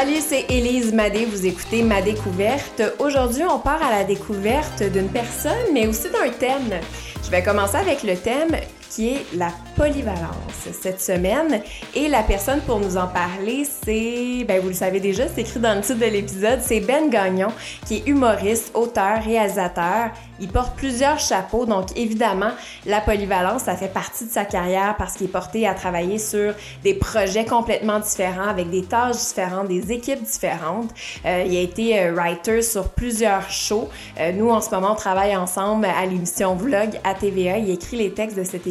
Salut, c'est Élise Madé. Vous écoutez Ma Découverte. Aujourd'hui, on part à la découverte d'une personne, mais aussi d'un thème. Je vais commencer avec le thème qui est la polyvalence cette semaine. Et la personne pour nous en parler, c'est, ben vous le savez déjà, c'est écrit dans le titre de l'épisode, c'est Ben Gagnon, qui est humoriste, auteur, réalisateur. Il porte plusieurs chapeaux, donc évidemment, la polyvalence, ça fait partie de sa carrière parce qu'il est porté à travailler sur des projets complètement différents, avec des tâches différentes, des équipes différentes. Euh, il a été euh, writer sur plusieurs shows. Euh, nous, en ce moment, on travaille ensemble à l'émission Vlog à TVA. Il écrit les textes de cette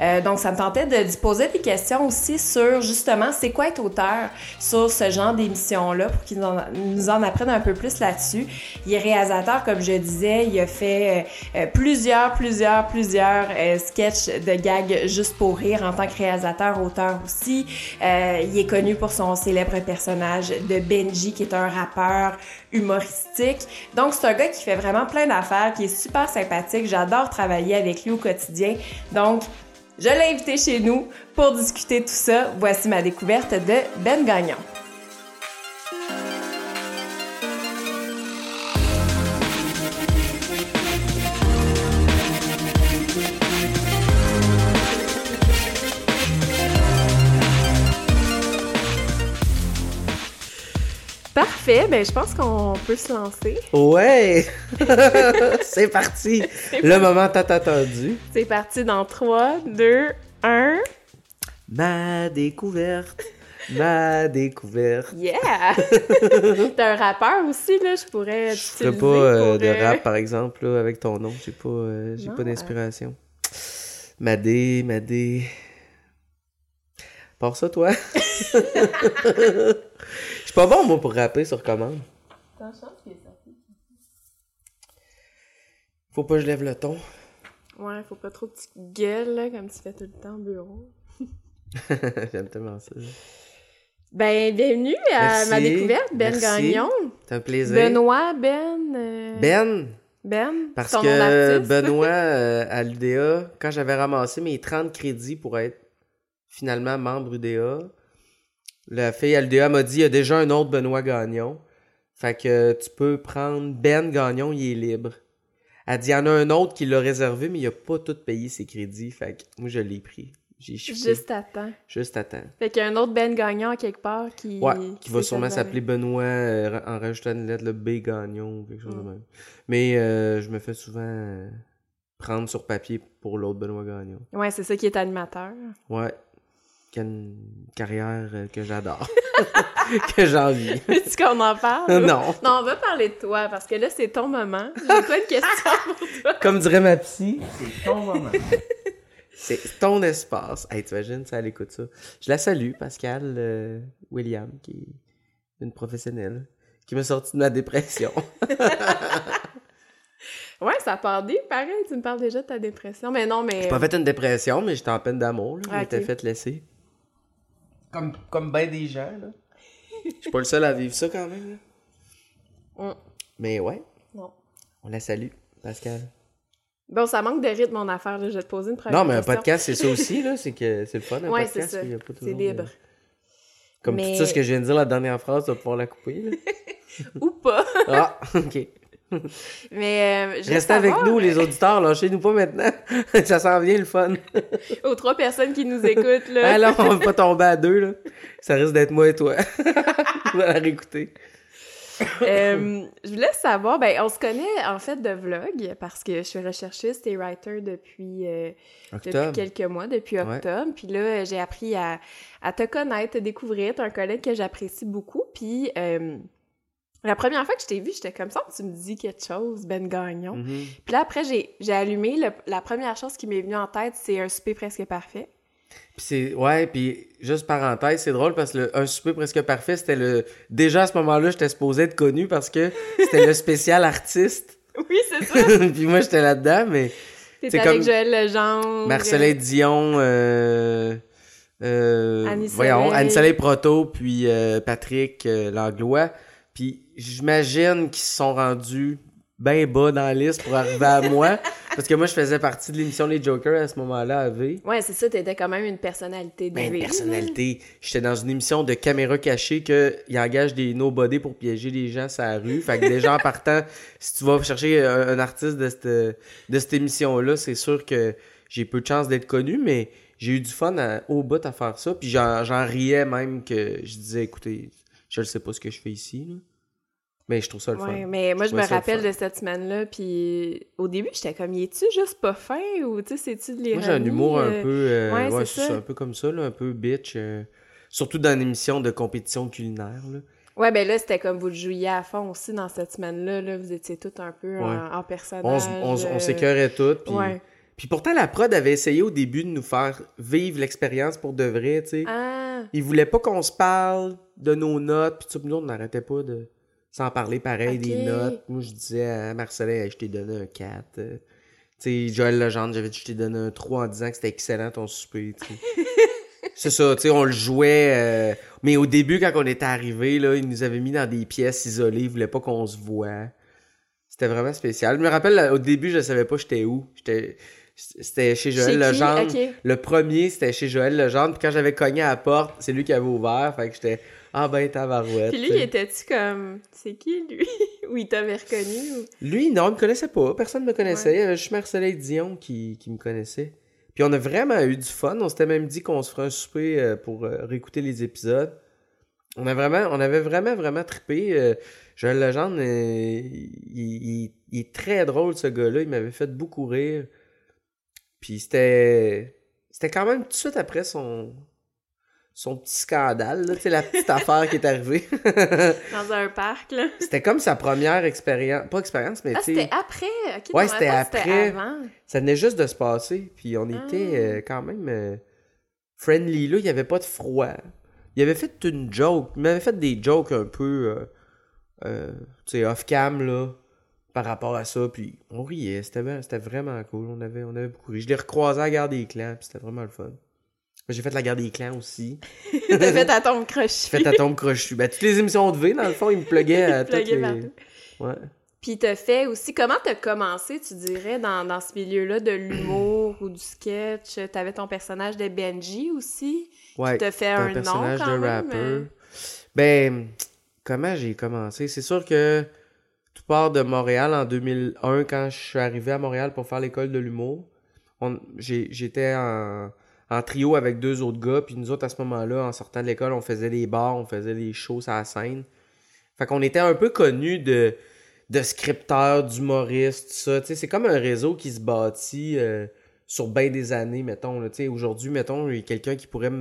Euh, donc, ça me tentait de, de poser des questions aussi sur justement c'est quoi être auteur sur ce genre d'émission-là pour qu'ils nous en apprennent un peu plus là-dessus. Il est réalisateur, comme je disais, il a fait euh, euh, plusieurs, plusieurs, plusieurs euh, sketchs de gags juste pour rire en tant que réalisateur, auteur aussi. Il est connu pour son célèbre personnage de Benji, qui est un rappeur humoristique. Donc, c'est un gars qui fait vraiment plein d'affaires, qui est super sympathique. J'adore travailler avec lui au quotidien. Donc, je l'ai invité chez nous pour discuter tout ça. Voici ma découverte de Ben Gagnon. Parfait, ben je pense qu'on peut se lancer. Ouais! c'est parti! Le moment tant attendu. C'est parti dans 3, 2, 1. Ma découverte. Ma découverte. Yeah! T'es un rappeur aussi, là, je pourrais Je ferais pas euh, de euh, rap, par exemple, là, avec ton nom. J'ai pas, euh, j'ai pas d'inspiration. Madé, Madé. Par ça, toi? Suis pas bon, moi, pour rapper sur commande. T'as chance qu'il est sorti. Faut pas que je lève le ton. Ouais, faut pas trop que tu gueules, là, comme tu fais tout le temps au bureau. J'aime tellement ça. Ben, bienvenue à Merci. ma découverte, Ben Merci. Gagnon. C'est un plaisir. Benoît, Ben. euh, Ben! Ben. Parce ton nom que d'artiste. Benoît, euh, à l'UDA, quand j'avais ramassé mes 30 crédits pour être finalement membre UDA, la fille à l'UDA m'a dit il y a déjà un autre Benoît Gagnon. Fait que tu peux prendre Ben Gagnon, il est libre. Elle dit il y en a un autre qui l'a réservé, mais il a pas tout payé ses crédits. Fait que moi, je l'ai pris. J'ai. Juste à temps. Juste à temps. Fait qu'il y a un autre Ben Gagnon à quelque part qui. Ouais, qui va sûrement s'appeler Benoît euh, en rajoutant une lettre, le B Gagnon ou quelque chose de même. Mais euh, je me fais souvent euh, prendre sur papier pour l'autre Benoît Gagnon. Ouais, c'est ça qui est animateur. Ouais. Quelle carrière euh, que j'adore. que j'envie. Veux-tu qu'on en parle? non. Non, on va parler de toi parce que là, c'est ton moment. J'ai pas de questions pour toi. Comme dirait ma psy, c'est ton moment. c'est ton espace. Hey, t'imagines, ça, elle écoute ça. Je la salue, Pascal euh, William, qui est une professionnelle, qui m'a sorti de ma dépression. Ouais, ça part bien, pareil. Tu me parles déjà de ta dépression. Mais non, mais. J'ai pas fait une dépression, mais j'étais en peine d'amour. là. Je Ah, m'étais ok. fait laisser. Comme, comme ben des gens, là. Je suis pas le seul à vivre ça quand même, là. Mm. Mais ouais, Non. on la salue, Pascal. Bon, ça manque de rythme, mon affaire. là. Je vais te poser une première Non, mais un question. podcast, c'est ça aussi, là. C'est que c'est le fun, un Ouais, podcast. c'est ça. il y a pas C'est toujours libre. de- Comme Mais- tout ça, ce que je viens de dire, la dernière phrase, tu vas pouvoir la couper, là. Ou pas. Ah, ok. Mais. Euh, Restez avec nous, euh, les auditeurs, lâchez-nous pas maintenant. ça sent bien le fun. Aux trois personnes qui nous écoutent, là. Alors, on va pas tomber à deux, là. Ça risque d'être moi et toi. on va la réécouter. Euh, je voulais savoir, ben, on se connaît en fait de vlog parce que je suis recherchiste et writer depuis, euh, depuis quelques mois, depuis Ouais. octobre. Puis là, j'ai appris à, à te connaître, te découvrir. T'es un collègue que j'apprécie beaucoup. Puis euh, la première fois que je t'ai vu, j'étais comme ça, tu me dis quelque chose, Ben Gagnon. Mhm. Puis là, après, j'ai allumé. le- la première chose qui m'est venue en tête, c'est un souper presque parfait. Puis c'est ouais, puis juste parenthèse, c'est drôle parce que le, un souper presque parfait, c'était le déjà à ce moment-là, j'étais supposé être connu parce que c'était le spécial artiste. Oui, c'est ça. puis moi j'étais là-dedans mais C'est avec comme Joël Legendre. Marcelin Dion euh, euh, voyons. Anne-Soleil Proto puis euh, Patrick euh, Langlois. Puis j'imagine qu'ils se sont rendus bien bas dans la liste pour arriver à moi. Parce que moi, je faisais partie de l'émission Les Jokers à ce moment-là à V. Ouais, c'est ça, t'étais quand même une personnalité de Ben, V, une personnalité. J'étais dans une émission de caméra cachée que ils engagent des nobody pour piéger les gens sur la rue. Fait que déjà en partant, si tu vas chercher un, un artiste de cette, de cette émission-là, c'est sûr que j'ai peu de chance d'être connu, mais j'ai eu du fun à- au bout à faire ça. Puis j'en j'en riais même que je disais, écoutez, je ne sais pas ce que je fais ici. là. Mais je trouve ça le Ouais, fun. mais moi, je me rappelle de cette semaine-là, puis au début, j'étais comme, y es-tu juste pas fin, ou tu sais, c'est-tu de l'ironie? Moi, j'ai un humour un euh, peu. euh, ouais, ouais, c'est c'est ça. un peu comme ça, là, un peu bitch. euh, surtout dans une émission de compétition culinaire. Là. Ouais, ben là, c'était comme vous le jouiez à fond aussi dans cette semaine-là, là, vous étiez tous un peu en, Ouais. en personnage. On, on, on s'écœurait toutes. Puis, puis pourtant, la prod avait essayé au début de nous faire vivre l'expérience pour de vrai, tu sais. Ah, Ils voulaient pas qu'on se parle de nos notes, puis tout, puis nous, on n'arrêtait pas de s'en parler pareil des notes. Moi, je disais à Marcelin, je t'ai donné un 4. euh. Tu sais, Joël Legendre, j'avais dit, je t'ai donné un 3 en disant que c'était excellent ton souper. C'est ça, tu sais, on le jouait. euh, Mais au début, quand on était arrivé, là, ils nous avaient mis dans des pièces isolées, ils voulaient pas qu'on se voit. C'était vraiment spécial. Je me rappelle, là, au début, je savais pas j'étais où. J'étais... C'était chez Joël? Legendre. Le premier, c'était chez Joël Legendre. Puis quand j'avais cogné à la porte, c'est lui qui avait ouvert. Fait que j'étais, ah ben, tabarouette. Puis lui, il était-tu comme, c'est qui, lui? ou il t'avait reconnu? Ou... Lui, non, il me connaissait pas. Personne ne me connaissait. Il y avait juste Marcelin Dion qui, qui me connaissait. Puis on a vraiment eu du fun. On s'était même dit qu'on se ferait un souper euh, pour euh, réécouter les épisodes. On, a vraiment, on avait vraiment, vraiment trippé. Euh, Joël Legendre, il, il- il est très drôle, ce gars-là. Il m'avait fait beaucoup rire. Puis c'était... C'était quand même tout de suite après son... Son petit scandale, là, tu sais, la petite affaire qui est arrivée. Dans un parc, là. C'était comme sa première expérience. Pas expérience, mais Ah, c'était après? Ok, Ouais, c'était après. avant. Ça venait juste de se passer, puis on était Ah. euh, quand même euh, friendly là, il y avait pas de froid. Il avait fait une joke, il m'avait fait des jokes un peu euh, tu sais off-cam là par rapport à ça, puis on riait, c'était vraiment cool, on avait on avait beaucoup ri. Je l'ai recroisé à la gare des clans, puis c'était vraiment le fun. J'ai fait la gare des clans aussi. T'as fait ta tombe J'ai crochue. fait à tombe crochu. Ben, toutes les émissions de V, dans le fond, ils me pluguaient à toutes les... partout. Ouais. Puis t'as fait aussi, comment t'as commencé, tu dirais, dans, dans ce milieu-là de l'humour ou du sketch? T'avais ton personnage de Benji aussi. Ouais. T'as fait un un, personnage nom quand de même, rappeur. euh. Ben, comment j'ai commencé? C'est sûr que tout part de Montréal en 2001, quand je suis arrivé à Montréal pour faire l'école de l'humour. J'étais en, en trio avec deux autres gars, puis nous autres, à ce moment-là, en sortant de l'école, on faisait des bars, on faisait des shows à la scène. Fait qu'on était un peu connus de, de scripteurs, d'humoristes, tout ça. C'est comme un réseau qui se bâtit euh, sur bien des années, mettons. là. Aujourd'hui, mettons, il y a quelqu'un qui pourrait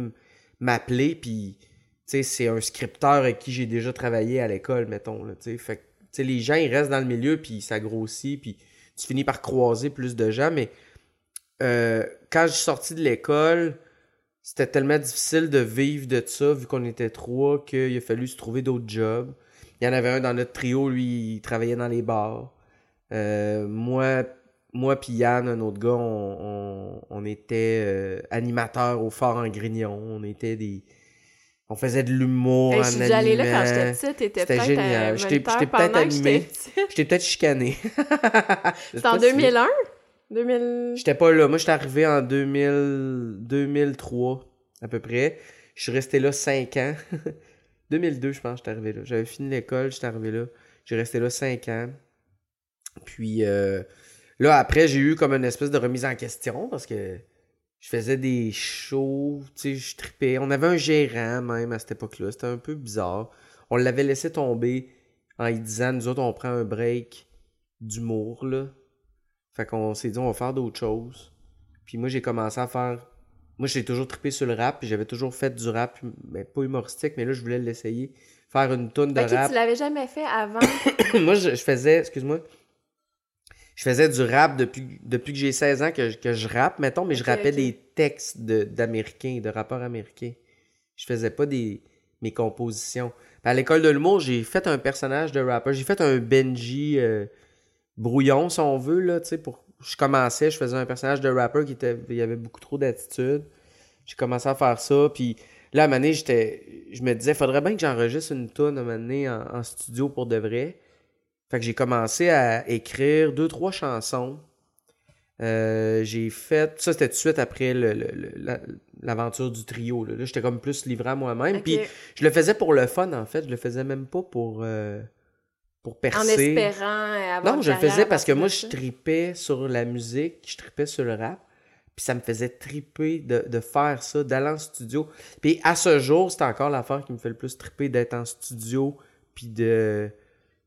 m'appeler, puis c'est un scripteur avec qui j'ai déjà travaillé à l'école, mettons. Là, fait les gens, ils restent dans le milieu, puis ça grossit, puis tu finis par croiser plus de gens, mais euh, quand je suis sorti de l'école, c'était tellement difficile de vivre de ça, vu qu'on était trois, qu'il a fallu se trouver d'autres jobs. Il y en avait un dans notre trio, lui, il travaillait dans les bars. Euh, moi, moi puis Yann, un autre gars, on, on, on était euh, animateurs au Fort en Grignon. On était des... On faisait de l'humour Hey, en je suis allée là quand j'étais petite, t'étais C'était peut-être génial. euh, J'étais- moniteur j'étais peut-être animé. J'étais peut-être chicané. C'était en 2001? 2000... J'étais pas là. Moi, j'étais arrivé en 2000... 2003, à peu près. Je suis resté là 5 ans. 2002, je pense, j'étais arrivé là. J'avais fini l'école, j'étais arrivé là. J'ai resté là 5 ans. Puis euh, là, après, j'ai eu comme une espèce de remise en question parce que je faisais des shows, tu sais, je tripais. On avait un gérant même à cette époque-là. C'était un peu bizarre. On l'avait laissé tomber en lui disant, nous autres, on prend un break d'humour, là. Fait qu'on s'est dit, on va faire d'autres choses. Puis moi, j'ai commencé à faire. Moi, j'ai toujours trippé sur le rap, puis j'avais toujours fait du rap, mais pas humoristique, mais là, je voulais l'essayer. Faire une tonne de Ok, rap. tu l'avais jamais fait avant? moi, je, je faisais, excuse-moi, je faisais du rap depuis, depuis que j'ai 16 ans que, je- que je rappe, mettons, mais je rappais des textes d'Américains, de, rappeurs américains. Je faisais pas des mes compositions. À l'école de l'humour, j'ai fait un personnage de rappeur. J'ai fait un Benji euh, brouillon, si on veut, là, tu sais, pour... Je commençais, je faisais un personnage de rappeur qui était... Il y avait beaucoup trop d'attitude. J'ai commencé à faire ça, puis là, à un moment donné, j'étais... Je me disais, faudrait bien que j'enregistre une tonne à un moment donné en, en studio pour de vrai. Fait que j'ai commencé à écrire deux, trois chansons. Euh, j'ai fait. Ça, c'était tout de suite après le- le- le- la- l'aventure du trio. Là, Là, j'étais comme plus livré à moi-même. Puis je le faisais pour le fun, en fait. Je le faisais même pas pour, euh, pour percer. En espérant avoir Non, je le faisais parce que moi, je tripais sur la musique, je tripais sur le rap. Puis ça me faisait triper de, de faire ça, d'aller en studio. Puis à ce jour, c'est encore l'affaire qui me fait le plus triper d'être en studio, puis de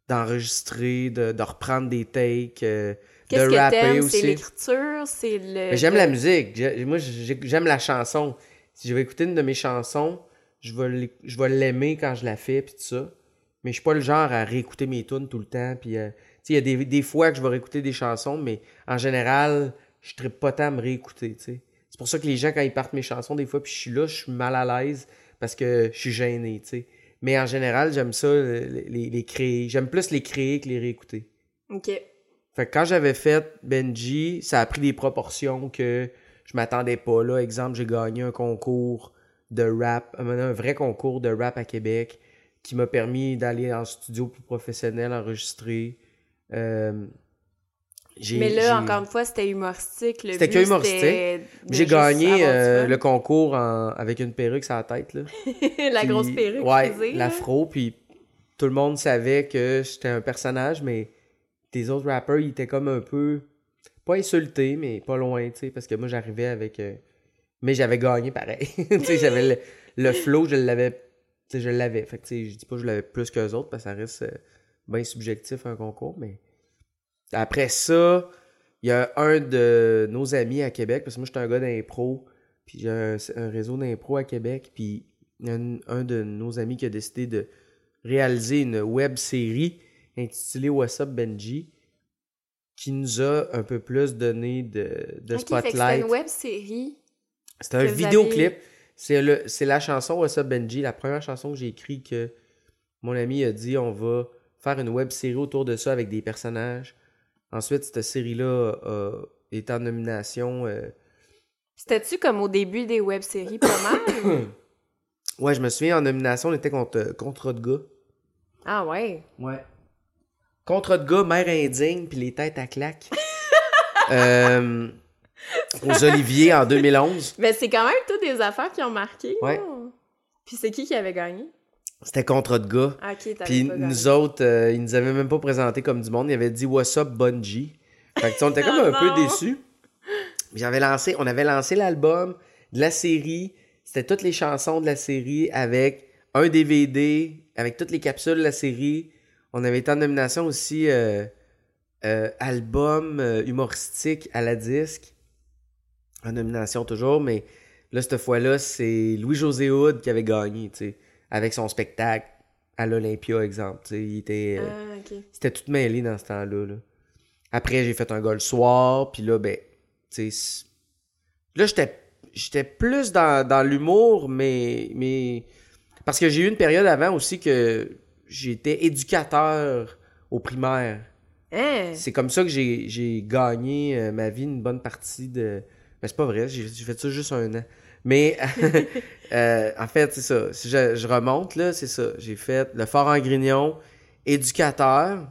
d'enregistrer, de, de reprendre des takes, euh, de rapper t'aimes? C'est aussi. l'écriture, c'est le... Mais j'aime la musique. Moi, j'ai- j'aime la chanson. Si je vais écouter une de mes chansons, je vais l'é- je vais l'aimer quand je la fais, puis tout ça. Mais je suis pas le genre à réécouter mes tunes tout le temps. Puis, euh, il y a des, des fois que je vais réécouter des chansons, mais en général, je ne pas tant à me réécouter. C'est pour ça que les gens, quand ils partent mes chansons, des fois, puis je suis là, je suis mal à l'aise parce que je suis gêné, tu sais. Mais en général, j'aime ça, les, les- créer. J'aime plus les créer que les réécouter. OK. Fait que quand j'avais fait Benji, ça a pris des proportions que je m'attendais pas. Là, exemple, j'ai gagné un concours de rap, un vrai concours de rap à Québec qui m'a permis d'aller en studio plus professionnel, enregistrer. Euh, Mais là, encore une fois, c'était humoristique. C'était que humoristique. J'ai gagné euh, le concours en- avec une perruque sur la tête. Là. la Puis- grosse perruque Ouais, l'afro. Puis tout le monde savait que j'étais un personnage, mais tes autres rappers, ils étaient comme un peu. Pas insultés, mais pas loin, tu sais, parce que moi, j'arrivais avec. euh, Mais j'avais gagné pareil. tu sais, j'avais le, le flow, je l'avais. Sais, je l'avais. Fait que, tu sais, je dis pas que je l'avais plus qu'eux autres, parce que ça reste euh, bien subjectif un concours, mais. Après ça, il y a un de nos amis à Québec, parce que moi, j'étais un gars d'impro, puis j'ai un, un réseau d'impro à Québec, puis il y a un, un de nos amis qui a décidé de réaliser une web série intitulée What's Up Benji, qui nous a un peu plus donné de, que c'était spotlight. une web série. C'est un vidéoclip. avez- C'est le c'est la chanson What's Up Benji, la première chanson que j'ai écrite que mon ami a dit on va faire une web série autour de ça avec des personnages. Ensuite, cette série-là euh, est en nomination. euh, C'était-tu comme au début des web séries pas mal? Ouais, je me souviens, en nomination, on était contre Contrat de gars. ah ouais. Ouais. Contrat de gars, mère indigne, puis les têtes à claque. Euh, aux Oliviers en 2011. Mais c'est quand même toutes des affaires qui ont marqué. Ouais. Puis c'est qui qui avait gagné? C'était Contrat de gars. Ah, Puis pas gagné? nous autres, euh, ils nous avaient même pas présenté comme du monde. Ils avaient dit What's up, Bungie? Fait que, on était comme Oh un peu déçus. J'avais lancé, on avait lancé l'album de la série. C'était toutes les chansons de la série avec un DVD, avec toutes les capsules de la série. On avait été en nomination aussi euh, euh, album euh, humoristique à la disque. En nomination toujours, mais là, cette fois-là, c'est Louis-José Hood qui avait gagné, tu sais, avec son spectacle à l'Olympia, exemple. tu sais, Il était, euh, Ah, ok. c'était tout mêlé dans ce temps-là. là. Après, j'ai fait un gars le soir, puis là, ben, tu sais, là, j'étais, j'étais plus dans, dans l'humour, mais, mais, parce que j'ai eu une période avant aussi que j'étais éducateur au primaire. Hein? C'est comme ça que j'ai, j'ai gagné euh, ma vie une bonne partie de. Mais c'est pas vrai, j'ai, fait ça juste un an. Mais euh, en fait, c'est ça. Si je, je remonte, là, c'est ça. J'ai fait le Fort en Grignon, éducateur.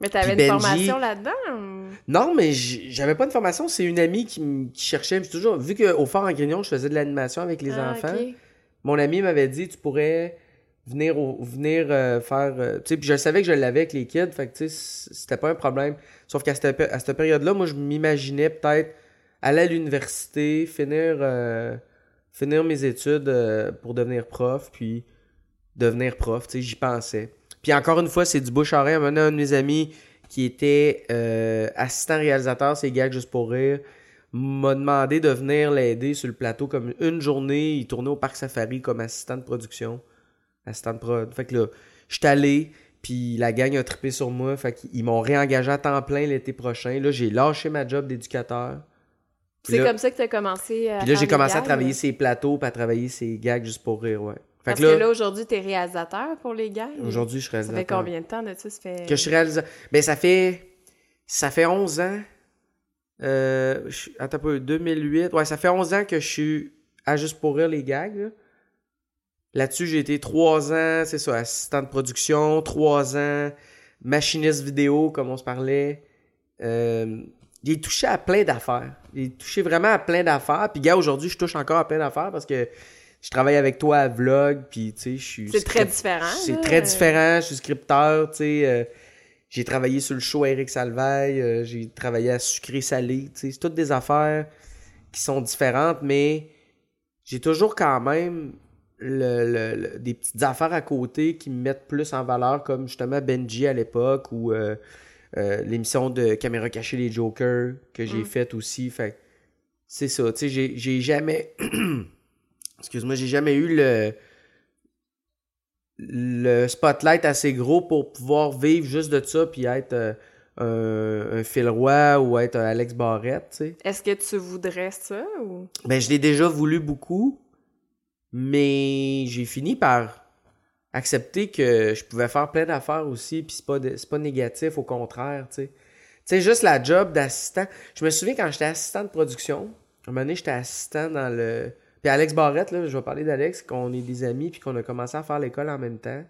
Mais t'avais une Benji- formation là-dedans? ou? Non, mais j'avais pas de formation. C'est une amie qui, cherchait. Toujours vu qu'au Fort en Grignon, je faisais de l'animation avec les Ah, enfants. Mon ami m'avait dit tu pourrais venir au- venir euh, faire euh, tu sais puis je savais que je l'avais avec les kids fait que tu sais c'était pas un problème sauf qu'à cette, pé- à cette période-là moi je m'imaginais peut-être aller à l'université finir euh, finir mes études euh, pour devenir prof puis devenir prof j'y pensais puis encore une fois c'est du bouche à oreille un un de mes amis qui était euh, assistant réalisateur c'est gag juste pour rire m'a demandé de venir l'aider sur le plateau comme une journée. Il tournait au Parc Safari comme assistant de production. Assistant de prod. Fait que là, je suis allé, puis la gang a trippé sur moi. Fait qu'ils m'ont réengagé à temps plein l'été prochain. Là, j'ai lâché ma job d'éducateur. C'est comme ça que t'as commencé à puis là, j'ai commencé à travailler ces plateaux, puis à travailler ces gags juste pour rire, ouais. Fait Parce que là, aujourd'hui, t'es réalisateur pour les gags. aujourd'hui, je suis Ça fait réalisateur. combien de temps de ça? Ça fait... Que je suis réalisateur. Ben, ça fait. Ça fait 11 ans. Euh, je- attends un peu, 2008. Ouais, ça fait 11 ans que je suis à Juste pour rire les gags. là. Là-dessus, j'ai été 3 ans, c'est ça, assistant de production, 3 ans machiniste vidéo, comme on se parlait. Euh, j'ai touché à plein d'affaires. J'ai touché vraiment à plein d'affaires. Puis, gars, aujourd'hui, je touche encore à plein d'affaires parce que je travaille avec toi à Vlog. Puis, tu sais, je suis. C'est très différent. C'est très différent. Je suis scripteur, tu sais. Euh, j'ai travaillé sur le show Eric Salvaille. euh, j'ai travaillé à Sucré Salé. Tu sais, c'est toutes des affaires qui sont différentes, mais j'ai toujours quand même le, le- le- des petites affaires à côté qui me mettent plus en valeur, comme justement Benji à l'époque ou euh, euh, l'émission de Caméra cachée les Jokers que j'ai Mm. faite aussi. Fait c'est ça, tu sais, j'ai- j'ai jamais. Excuse-moi, j'ai jamais eu le le spotlight assez gros pour pouvoir vivre juste de ça puis être euh, un, un Phil Roy ou être un Alex Barrette, tu sais. Est-ce que tu voudrais ça ou? Ben, je l'ai déjà voulu beaucoup, mais j'ai fini par accepter que je pouvais faire plein d'affaires aussi, puis c'est pas, pas négatif, au contraire, tu sais. Tu sais, juste la job d'assistant. Je me souviens quand j'étais assistant de production, à un moment donné, j'étais assistant dans le... Puis Alex Barrette, là, je vais parler d'Alex, qu'on est des amis, puis qu'on a commencé à faire l'école en même temps.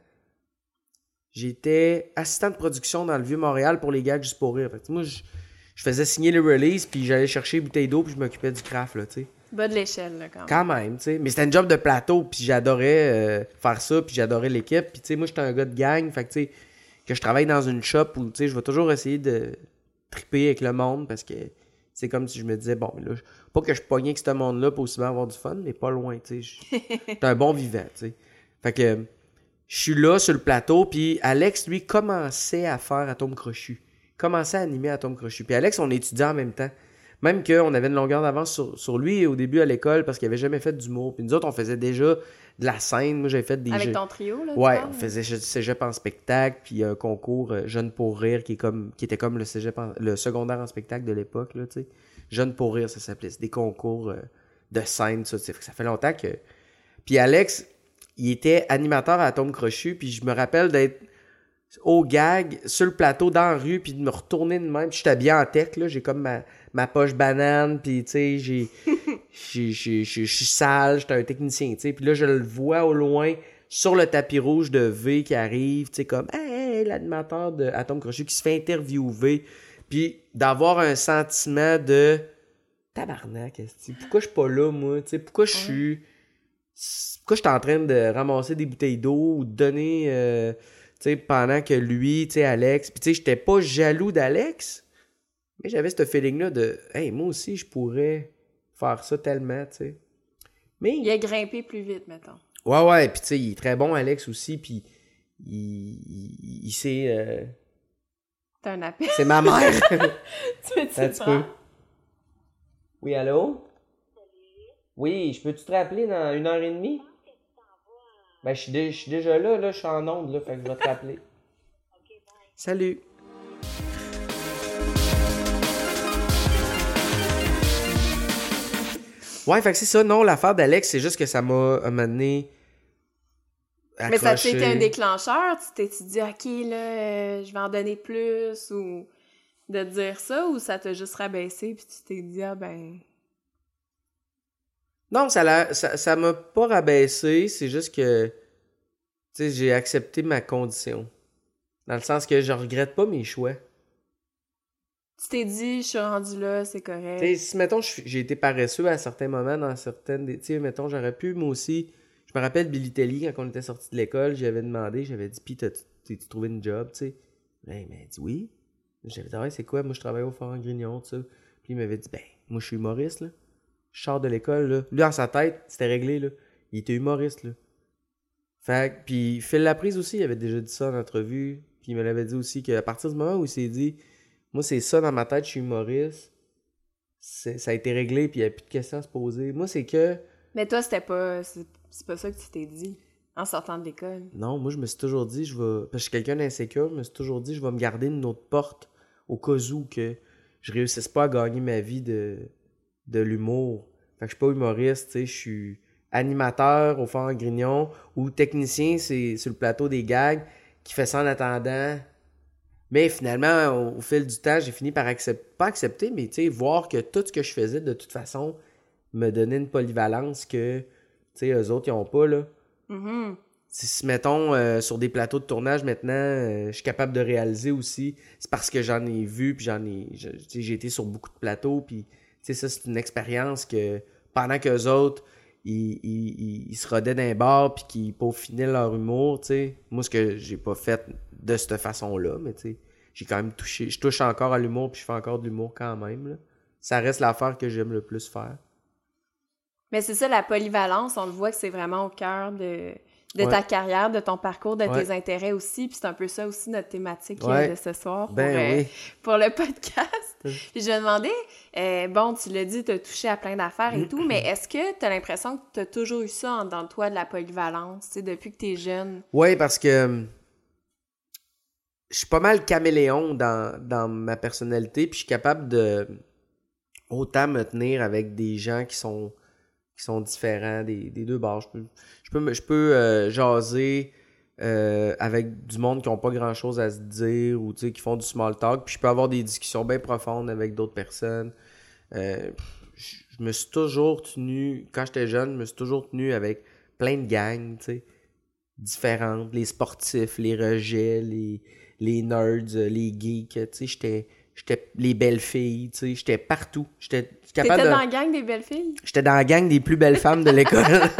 J'étais assistant de production dans le Vieux-Montréal pour les gars juste pour rire. Fait moi, je, faisais signer les releases, puis j'allais chercher les bouteilles d'eau, puis je m'occupais du craft, là, tu sais. Bas de l'échelle, là, quand même. Quand même, tu sais. Mais c'était un job de plateau, puis j'adorais euh, faire ça, puis j'adorais l'équipe. Puis, tu sais, moi, j'étais un gars de gang, fait que, tu sais, que je travaille dans une shop où, tu sais, je vais toujours essayer de triper avec le monde parce que c'est comme si je me disais, bon, mais là, pas que je pognais avec ce monde-là pour aussi bien avoir du fun, mais pas loin, tu sais. J'étais un bon vivant, tu sais. Fait que je suis là sur le plateau, puis Alex, lui, commençait à faire Atome Crochu. Commençait à animer Atome Crochu. Puis Alex, on étudiait en même temps. Même qu'on avait une longueur d'avance sur, sur lui au début à l'école parce qu'il avait jamais fait d'humour. Puis nous autres, on faisait déjà de la scène. Moi, j'avais fait des Avec jeux. ton trio, là. Ouais, on faisait cé- cégep en spectacle, puis un concours euh, Jeune pour rire qui est comme qui était comme le cégep en- le secondaire en spectacle de l'époque là, tu sais. Jeune pour rire, ça s'appelait, c'est des concours euh, de scène ça, ça fait longtemps que puis Alex, il était animateur à Tom Crochu, puis je me rappelle d'être au gag sur le plateau dans la rue puis de me retourner de même, puis j'étais habillé en tech là, j'ai comme ma, ma poche banane, puis tu sais, j'ai je suis sale, j'étais un technicien, tu sais. Puis là, je le vois au loin sur le tapis rouge de V qui arrive, tu sais, comme Hey, l'animateur de Atom Crochet qui se fait interviewer. Puis d'avoir un sentiment de tabarnak, pourquoi je suis pas là, moi, tu sais, pourquoi je suis. Pourquoi je suis en train de ramasser des bouteilles d'eau ou de donner. euh, sais, pendant que lui, tu sais, Alex. Puis tu sais, j'étais pas jaloux d'Alex, mais j'avais ce feeling-là de Hey, moi aussi, je pourrais faire ça tellement, tu sais. Mais. Il a grimpé plus vite, mettons. Ouais, ouais, puis tu sais, il est très bon, Alex aussi, puis il, il, il sait. euh, T'as un appel. C'est ma mère! tu veux-tu Un? Oui, allô? Oui, je peux-tu te rappeler dans une heure et demie? Ben, je suis, dé- déjà là, là, je suis en onde, là, fait que je vais te rappeler. Salut! Ouais, fait que c'est ça, non, l'affaire d'Alex, c'est juste que ça m'a, donné, Mais ça accroché. été un déclencheur? Tu t'es dit, OK, là, euh, je vais en donner plus ou de te dire ça ou ça t'a juste rabaissé puis tu t'es dit, ah ben. Non, ça l'a- ça ça m'a pas rabaissé, c'est juste que tu sais, j'ai accepté ma condition. Dans le sens que je regrette pas mes choix. Tu t'es dit, je suis rendu là, c'est correct. Tu sais, si mettons j'ai été paresseux à certains moments dans certaines des- tu sais mettons j'aurais pu moi aussi je me rappelle Billy Telly quand on était sorti de l'école, j'avais demandé, j'avais dit puis t'as tu trouvé une job, tu sais? Ben, il m'a dit oui. J'avais dit ah ouais, c'est quoi? Moi je travaille au Fort en Grignon, tout ça. Puis il m'avait dit ben, moi je suis humoriste là. Je sors de l'école là. Lui dans sa tête, c'était réglé là. Il était humoriste là. Fait que- puis Phil Laprise aussi, il avait déjà dit ça en entrevue, puis il me l'avait dit aussi qu'à partir du moment où il s'est dit moi c'est ça dans ma tête, je suis humoriste. Ça a été réglé, puis il n'y a plus de questions à se poser. Moi, c'est que. Mais toi, c'était pas. C'est c'est pas ça que tu t'es dit en sortant de l'école? Non, moi, je me suis toujours dit, je vais. Parce que je suis quelqu'un d'insécure, je me suis toujours dit, je vais me garder une autre porte au cas où que je réussisse pas à gagner ma vie de, de l'humour. Fait que je suis pas humoriste, tu sais, je suis animateur au Fort Grignon ou technicien, c'est sur le plateau des gags qui fait ça en attendant. Mais finalement, au, au fil du temps, j'ai fini par accepter, pas accepter, mais tu sais, voir que tout ce que je faisais, de toute façon, me donnait une polyvalence que, tu sais, eux autres, ils ont pas, là. Mhm. si, mettons, euh, sur des plateaux de tournage maintenant, euh, je suis capable de réaliser aussi, c'est parce que j'en ai vu, puis j'en ai. J'ai été sur beaucoup de plateaux, puis sais, ça, c'est une expérience que pendant qu'eux autres, ils, ils, ils- se rodaient d'un bar, puis qu'ils peaufinaient leur humour. Moi, ce que j'ai pas fait de cette façon-là, mais tu sais, j'ai quand même touché. Je touche encore à l'humour, puis je fais encore de l'humour quand même. Ça reste l'affaire que j'aime le plus faire. Mais c'est ça, la polyvalence, on le voit que c'est vraiment au cœur de, de Ouais. ta carrière, de ton parcours, de Ouais. tes intérêts aussi. Puis c'est un peu ça aussi notre thématique euh, Ouais. de ce soir pour, Ben euh, oui. pour le podcast. Mm. Puis je me demandais, euh, bon, tu l'as dit, tu as touché à plein d'affaires et tout, mais est-ce que tu as l'impression que tu as toujours eu ça en dans toi, de la polyvalence, tu sais, depuis que tu es jeune? Oui, parce que hum, je suis pas mal caméléon dans, dans ma personnalité, puis je suis capable de autant me tenir avec des gens qui sont qui sont différents des, des deux bords. Je peux, je peux, euh, jaser euh, avec du monde qui ont pas grand chose à se dire ou qui font du small talk, puis je peux avoir des discussions bien profondes avec d'autres personnes. Euh, je je me suis toujours tenu, quand j'étais jeune, je me suis toujours tenu avec plein de gangs, tu sais différentes, les sportifs, les rejets, les, les nerds, les geeks, tu sais, j'étais, j'étais les belles filles, tu sais, j'étais partout. J'étais T'étais capable de... dans la gang des belles filles? J'étais dans la gang des plus belles femmes de l'école.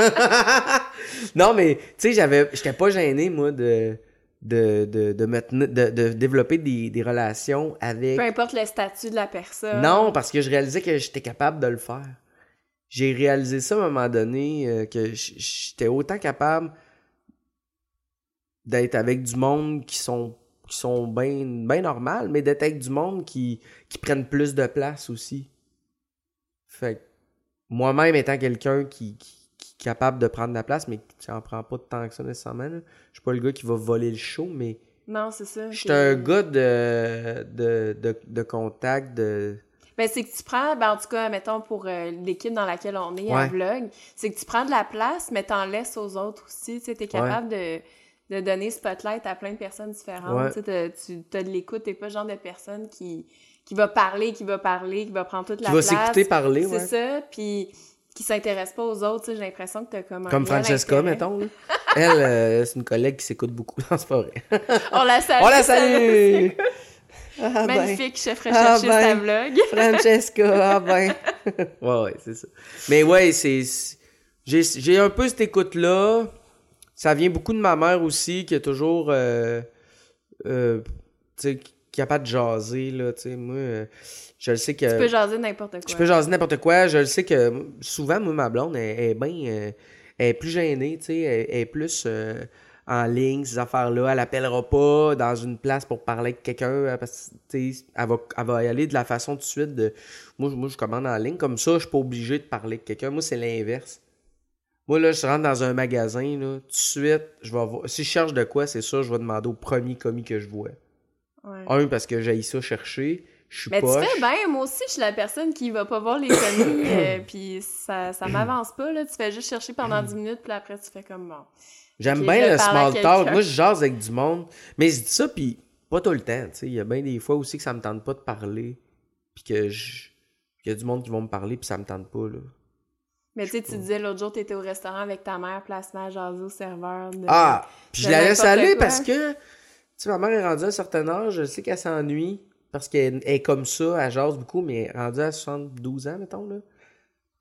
non, mais, tu sais, j'avais, j'étais pas gêné, moi, de, de, de, de, me tenir- de, de développer des, des relations avec... Peu importe le statut de la personne. Non, parce que je réalisais que j'étais capable de le faire. J'ai réalisé ça à un moment donné, euh, que j'étais autant capable d'être avec du monde qui sont qui sont bien ben normales, mais d'être avec du monde qui, qui prennent plus de place aussi. Fait que moi-même étant quelqu'un qui, capable de prendre de la place, mais qui en prend pas de temps que ça nécessairement, là. je suis pas le gars qui va voler le show, mais Non, c'est ça. je suis un gars de, de, de, de contact, de, Ben, c'est que tu prends, ben, en tout cas, mettons, pour euh, l'équipe dans laquelle on est, Ouais. Vlog, c'est que tu prends de la place, mais t'en laisses aux autres aussi. Tu t'es capable de, de donner spotlight à plein de personnes différentes. Ouais. Tu tu as de l'écoute, t'es pas le genre de personne qui, qui va parler, qui va parler, qui va prendre toute la qui va place. s'écouter parler, C'est ça, puis qui s'intéresse pas aux autres. J'ai l'impression que t'as comme un Comme Francesca, intérêt. mettons. là. Elle, euh, c'est une collègue qui s'écoute beaucoup. C'est pas vrai. On la salue. On la salue! Ah, ben, Magnifique chef Ah, recherchiste à ben. Vlog. Francesca, ah ben. ouais, ouais, c'est ça. Mais ouais, c'est. J'ai, un peu cette écoute-là. Ça vient beaucoup de ma mère aussi, qui est toujours. Euh, euh, tu sais, capable de jaser, là. Tu sais, moi, euh, je le sais que. Tu peux jaser n'importe quoi. Je peux jaser n'importe quoi. Je le sais que souvent, moi, ma blonde, elle, elle est bien. euh, elle est plus gênée, tu sais. Elle, elle est plus euh, en ligne, ces affaires-là. Elle appellera pas dans une place pour parler avec quelqu'un. euh, Parce que, tu sais, elle va, elle va y aller de la façon tout de suite de. Moi, je- moi je commande en ligne. Comme ça, je suis pas obligé de parler avec quelqu'un. Moi, c'est l'inverse. Moi, là, je rentre dans un magasin, là, tout de suite, je vais voir. Si je cherche de quoi, c'est sûr, je vais demander au premier commis que je vois. Ouais. Un, parce que j'ai ça chercher. Je Mais tu fais bien, moi aussi, je suis la personne qui va pas voir les commis, euh, puis ça, ça m'avance pas, là. Tu fais juste chercher pendant 10 minutes, puis après, tu fais comme bon. J'aime bien le small talk. Moi, je jase avec du monde. Mais je dis ça, puis pas tout le temps. tu sais. Il y a bien des fois aussi que ça me tente pas de parler. Puis que je. Il y a du monde qui vont me parler, puis ça me tente pas, là. Mais tu sais, tu disais l'autre jour, t'étais au restaurant avec ta mère, placement, jaser au serveur. de- Ah! Puis je la laisse aller quoi. parce que. Tu sais, ma mère est rendue à un certain âge. Je sais qu'elle s'ennuie. Parce qu'elle elle est comme ça. Elle jase beaucoup, mais rendue à 72 ans, mettons, là.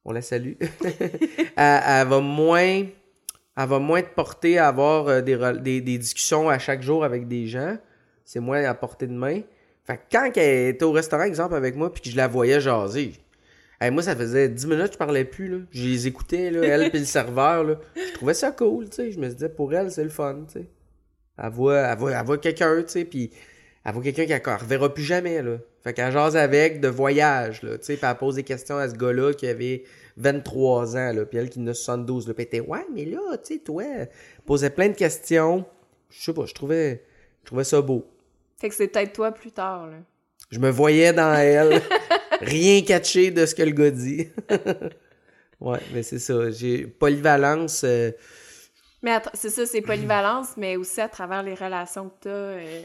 On la salue. elle, elle va moins. Elle va moins te porter à avoir euh, des, rel- des, des discussions à chaque jour avec des gens. C'est moins à portée de main. Fait que quand elle était au restaurant, exemple, avec moi, puis que je la voyais jaser, hey, moi, ça faisait 10 minutes que je parlais plus, là. Je les écoutais, là, elle puis le serveur, là. Je trouvais ça cool, tu sais. Je me disais, pour elle, c'est le fun, tu sais. Elle voit, elle voit, elle voit quelqu'un, tu sais, puis elle voit quelqu'un qu'elle ne reverra plus jamais, là. Fait qu'elle jase avec de voyage, là, tu sais, puis elle pose des questions à ce gars-là qui avait 23 ans, là, puis elle qui en a 72, là. Puis elle était, ouais, mais là, tu sais, toi, elle posait plein de questions. Je sais pas, je trouvais, je trouvais ça beau. Fait que c'est peut-être toi plus tard, là. Je me voyais dans elle, rien catché de ce que le gars dit. ouais, mais c'est ça. J'ai polyvalence. euh, Mais c'est ça, c'est polyvalence, mais aussi à travers les relations que t'as. euh,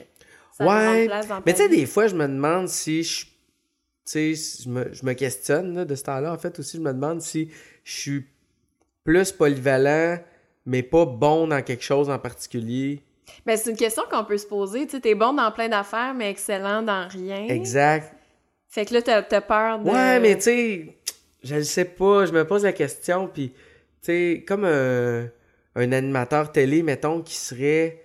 ça Ouais. place dans Mais tu sais, des fois, je me demande si je. Tu sais, je me, je me questionne là, de ce temps-là. En fait, aussi, je me demande si je suis plus polyvalent, mais pas bon dans quelque chose en particulier. Ben, c'est une question qu'on peut se poser. Tu sais, t'es bon dans plein d'affaires, mais excellent dans rien. Exact. Fait que là, t'as as peur de... Ouais, mais tu sais, je le sais pas, je me pose la question, puis, tu sais, comme un, un animateur télé, mettons, qui serait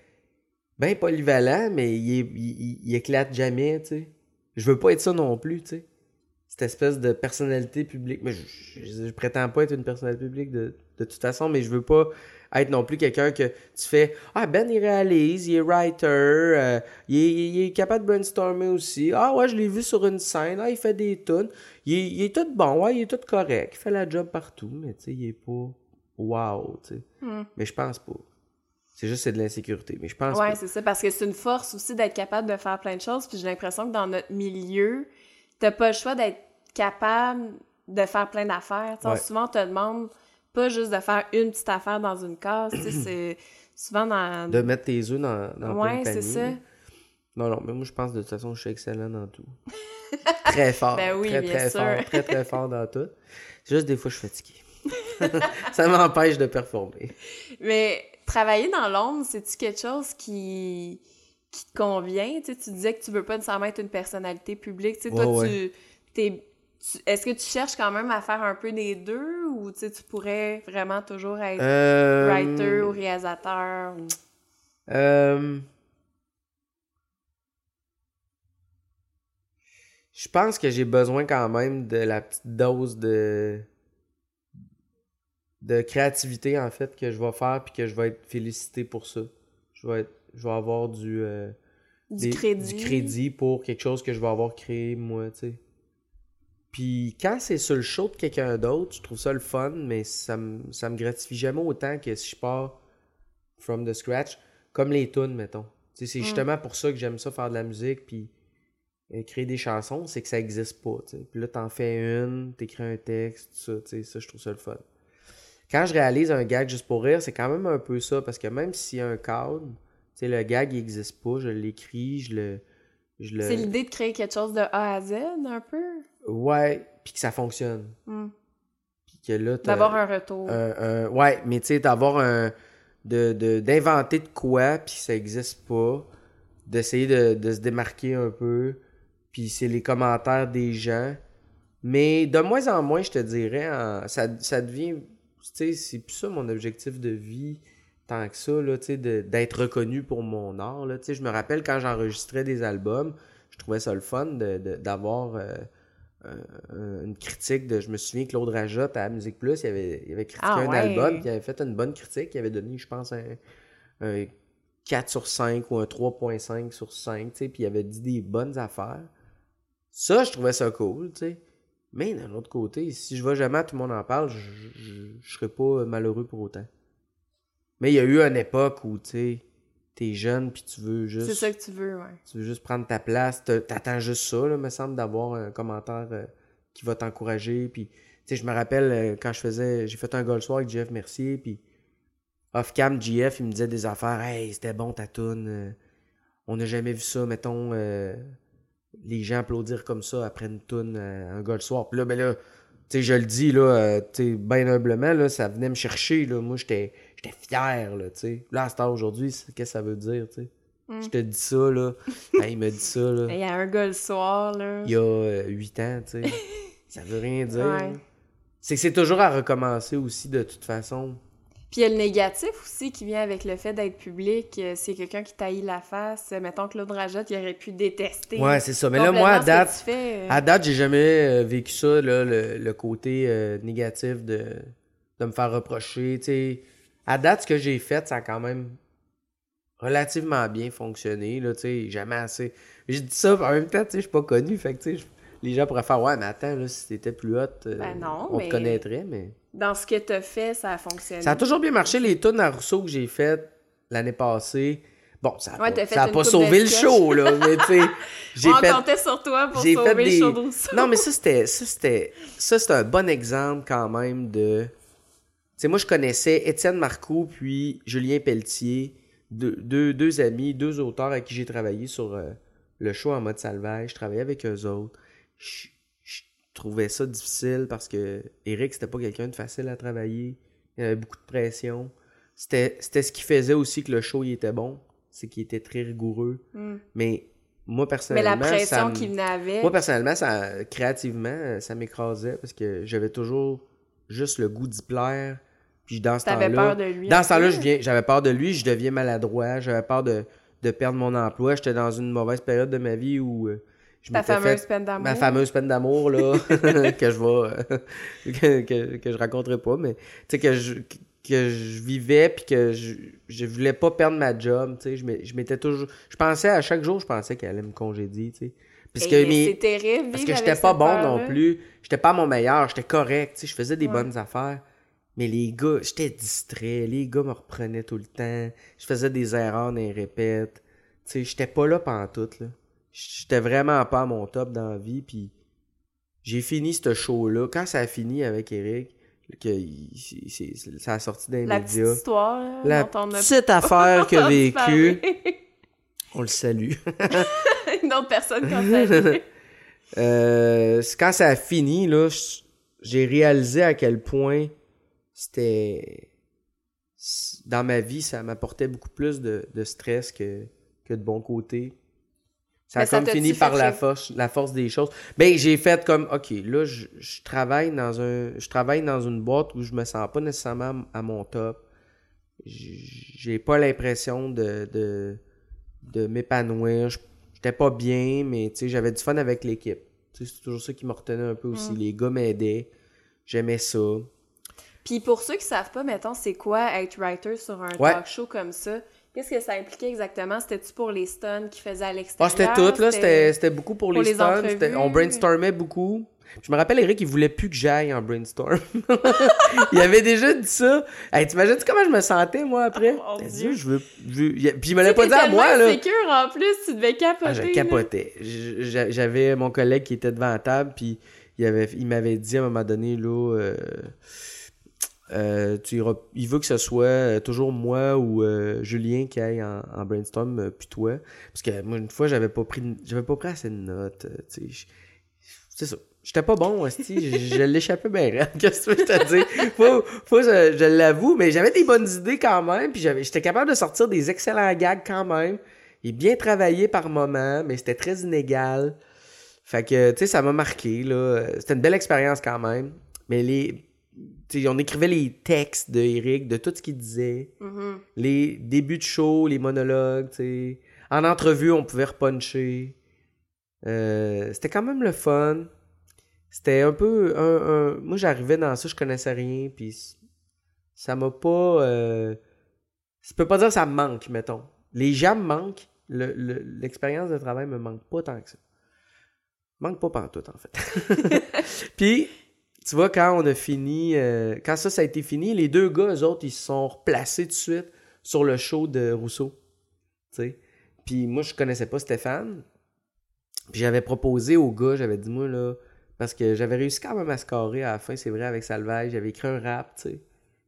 bien polyvalent, mais il, est- il, il éclate jamais, tu sais. Je veux pas être ça non plus, tu sais. Cette espèce de personnalité publique. Mais je, je, je prétends pas être une personnalité publique de, de toute façon, mais je veux pas être non plus quelqu'un que tu fais Ah, Ben, il réalise, il est writer, euh, il, est, il est capable de brainstormer aussi. Ah, ouais, je l'ai vu sur une scène, ah, il fait des tunes. Il est, il est tout bon, ouais, il est tout correct, il fait la job partout, mais tu sais, il est pas wow, tu sais. Hmm. Mais je pense pas. C'est juste c'est de l'insécurité, mais je pense Ouais, c'est ça, parce que c'est une force aussi d'être capable de faire plein de choses. Puis j'ai l'impression que dans notre milieu, t'as pas le choix d'être capable de faire plein d'affaires. Ouais. Souvent, on te demande pas juste de faire une petite affaire dans une case. c'est souvent dans. De mettre tes œufs dans, dans ouais, c'est ça. Non, non, mais moi, je pense de toute façon, je suis excellent dans tout. très fort. Ben oui, très, bien très sûr. fort. Très, très fort dans tout. C'est juste des fois, je suis fatigué. ça m'empêche de performer. Mais travailler dans l'ombre, c'est-tu quelque chose qui, qui te convient? Tu, sais, tu disais que tu veux pas nécessairement être une personnalité publique. Tu sais, toi, Ouais, tu, est-ce que tu cherches quand même à faire un peu des deux ou tu, sais, tu pourrais vraiment toujours être Euh, writer ou réalisateur? ou- euh, Je pense que j'ai besoin quand même de la petite dose de de créativité en fait que je vais faire puis que je vais être félicité pour ça. Je vais être je vais avoir du euh, Du des- crédit. du crédit pour quelque chose que je vais avoir créé moi, tu sais. Puis quand c'est sur le show de quelqu'un d'autre, je trouve ça le fun, mais ça me ça me gratifie jamais autant que si je pars from the scratch, comme les tunes mettons. Tu sais, c'est Mm. justement pour ça que j'aime ça faire de la musique puis euh, créer des chansons, c'est que ça existe pas, tu sais. Puis là t'en fais une, t'écris un texte, tout ça, tu sais, ça je trouve ça le fun. Quand je réalise un gag juste pour rire, c'est quand même un peu ça parce que même s'il y a un cadre, tu sais le gag il existe pas, je l'écris, je le je le C'est l'idée de créer quelque chose de A à Z, un peu? Ouais, puis que ça fonctionne. Hmm. Puis que là, D'avoir un retour. un- un- Ouais, mais tu sais, d'avoir un. de de- d'inventer de, quoi, puis ça existe pas. D'essayer de, de se démarquer un peu. Puis c'est les commentaires des gens. Mais de moins en moins, je te dirais, en- ça, ça devient. Sais, c'est plus ça mon objectif de vie tant que ça, là, tu sais, de- d'être reconnu pour mon art, là. Tu sais, je me rappelle quand j'enregistrais des albums, je trouvais ça le fun d'avoir. euh, euh, une critique de. Je me souviens, Claude Rajotte à Musique Plus, il avait, il avait critiqué Ah un ouais. album, puis il avait fait une bonne critique. Il avait donné, je pense, un, un 4 sur 5 ou un 3.5 sur 5, tu sais, puis il avait dit des bonnes affaires. Ça, je trouvais ça cool, tu sais. Mais d'un autre côté, si je vais jamais, tout le monde en parle, je, je, serais pas malheureux pour autant. Mais il y a eu une époque où, tu sais, t'es jeune, puis tu veux juste C'est ça que tu veux, ouais. tu veux juste prendre ta place, t'a- t'attends juste ça, là, me semble, d'avoir un commentaire euh, qui va t'encourager. Puis, tu sais, je me rappelle euh, quand je faisais, j'ai fait un goal soir avec JF Mercier, puis off-cam, JF, il me disait des affaires, hey, c'était bon ta toune, euh, on n'a jamais vu ça, mettons, les gens applaudir comme ça après une toune, euh, un goal soir. Puis là, ben là, tu sais, je le dis, là, euh, tu bien humblement, là, ça venait me chercher, là, moi, j'étais j'étais fier, là, tu sais. Là, à cette heure aujourd'hui, qu'est-ce que ça veut dire, tu sais? Mm. Je te dis ça, là. Il me dit ça, là. Il y a un gars le soir, là. Il y a 8 ans, tu sais. ça veut rien dire. Ouais. C'est que c'est toujours à recommencer aussi, de toute façon. Puis il y a le négatif aussi qui vient avec le fait d'être public. Euh, C'est quelqu'un qui taillit la face. Mettons Claude Rajotte, il aurait pu détester. Ouais, c'est ça. Mais là, moi, à date, que euh. à date, j'ai jamais euh, vécu ça, là, le, le côté euh, négatif de, de me faire reprocher. À date, ce que j'ai fait, ça a quand même relativement bien fonctionné. Là, jamais assez. J'ai dit ça, en même temps, je suis pas connu. Fait que, tu sais, je- les gens pourraient faire Ouais, mais attends, là, si t'étais plus hot, euh, Ben non, on mais- te connaîtrait, mais. Dans ce que t'as fait, ça a fonctionné. Ça a toujours bien marché, les tunes à Rousseau que j'ai faites l'année passée. Bon, ça n'a Ouais, pas, ça a pas sauvé le show, là, mais tu sais, j'ai On fait... comptait sur toi pour j'ai sauver fait le des... show de Rousseau. Non, mais ça, c'était... Ça, c'était... Ça, c'est un bon exemple, quand même, de... Tu sais, moi, je connaissais Étienne Marcoux puis Julien Pelletier, deux, deux, deux amis, deux auteurs avec qui j'ai travaillé sur euh, le show en mode salvage. Je travaillais avec eux autres. Je, je trouvais ça difficile parce que Eric, c'était pas quelqu'un de facile à travailler. Il y avait beaucoup de pression. c'était c'était ce qui faisait aussi que le show, il était bon. C'est qu'il était très rigoureux. Hmm. Mais moi, Mais personnellement, la ça pression qu'il venait avec. Moi, personnellement, ça, créativement, ça m'écrasait parce que j'avais toujours juste le goût d'y plaire. Puis dans ce T'avais temps-là... peur de lui. Dans ce temps-là, peu? je viens- j'avais peur de lui, je deviens maladroit, j'avais peur de, de perdre mon emploi. J'étais dans une mauvaise période de ma vie où euh, je Ta fameuse fait peine d'amour. ma fameuse peine d'amour là que je vais que, que, que je raconterai pas mais tu sais que je que je vivais puis que je, je voulais pas perdre ma job, tu sais, je m'é- je m'étais toujours je pensais à chaque jour, je pensais qu'elle allait me congédier, tu sais. Parce que Et mes- terrible. parce que j'étais pas bon non plus. J'étais pas mon meilleur. J'étais correct. tu sais, Je faisais des Ouais. bonnes affaires. Mais les gars, j'étais distrait. Les gars me reprenaient tout le temps. Je faisais des erreurs dans les répètes. Tu sais, j'étais pas là pendant tout. Là. J'étais vraiment pas à mon top dans la vie. Puis j'ai fini ce show-là. Quand ça a fini avec Eric, que il- ça a sorti La petite médias. histoire là, La on petite affaire qu'il a entendu vécue, parler. on le salue. Une autre personne qu'on salue. Euh, quand ça a fini, là, j'ai réalisé à quel point c'était. Dans ma vie, ça m'apportait beaucoup plus de, de stress que, que de bon côté. Ça a Mais comme fini par la force, la force des choses. Ben, j'ai fait comme, OK, là, je, je travaille dans un, je travaille dans une boîte où je me sens pas nécessairement à mon top. J'ai pas l'impression de, de, de m'épanouir. Je- J'étais pas bien, mais tu sais, j'avais du fun avec l'équipe. C'est toujours ça qui me retenait un peu aussi. Mm. Les gars m'aidaient. J'aimais ça. Puis pour ceux qui savent pas, mettons, c'est quoi être writer sur un Ouais. talk show comme ça? Qu'est-ce que ça impliquait exactement? C'était-tu pour les stuns qu'ils faisaient à Ah, l'extérieur? c'était tout, là. C'était beaucoup pour, pour les les stuns. On brainstormait beaucoup. Je me rappelle, Eric, il voulait plus que j'aille en brainstorm. il avait déjà dit ça. Hey, T'imagines comment je me sentais, moi, après? Oh, mon Dieu. je veux, je Puis il me l'a pas dit à moi, là. sécure en plus, tu devais capoter. Ah, je là. capotais. Je- j'a- J'avais mon collègue qui était devant la table, puis il, avait, il m'avait dit à un moment donné, là, euh, euh, tu il veut que ce soit euh, toujours moi ou euh, Julien qui aille en, en brainstorm, euh, puis toi. Parce que moi, une fois, j'avais pas pris j'avais pas pris assez de notes. euh, tu C'est ça. J'étais pas bon, je, je l'échappais bien. Qu'est-ce que je te dis? Faut, faut je, l'avoue, mais j'avais des bonnes idées quand même, puis j'avais, j'étais capable de sortir des excellents gags quand même. Est bien travaillé par moment, mais c'était très inégal. Fait que, tu sais, ça m'a marqué, là. C'était une belle expérience quand même. Mais les... on écrivait les textes de Eric, de tout ce qu'il disait. Mhm. Les débuts de show, les monologues. En entrevue, on pouvait repuncher. Euh, c'était quand même le fun. C'était un peu... Un, un- Moi, j'arrivais dans ça, je connaissais rien, puis ça m'a pas... Euh... Je peux pas dire que ça me manque, mettons. Les gens me manquent. Le- le- L'expérience de travail me manque pas tant que ça. Manque pas pantoute, en fait. Puis, tu vois, quand on a fini, euh, quand ça, ça a été fini, les deux gars, eux autres, ils se sont replacés tout de suite sur le show de Rousseau. Tu sais. Puis moi, je connaissais pas Stéphane. Puis j'avais proposé au gars, j'avais dit, moi, là, parce que j'avais réussi quand même à scorer à la fin, c'est vrai, avec Salvage. J'avais écrit un rap, tu sais.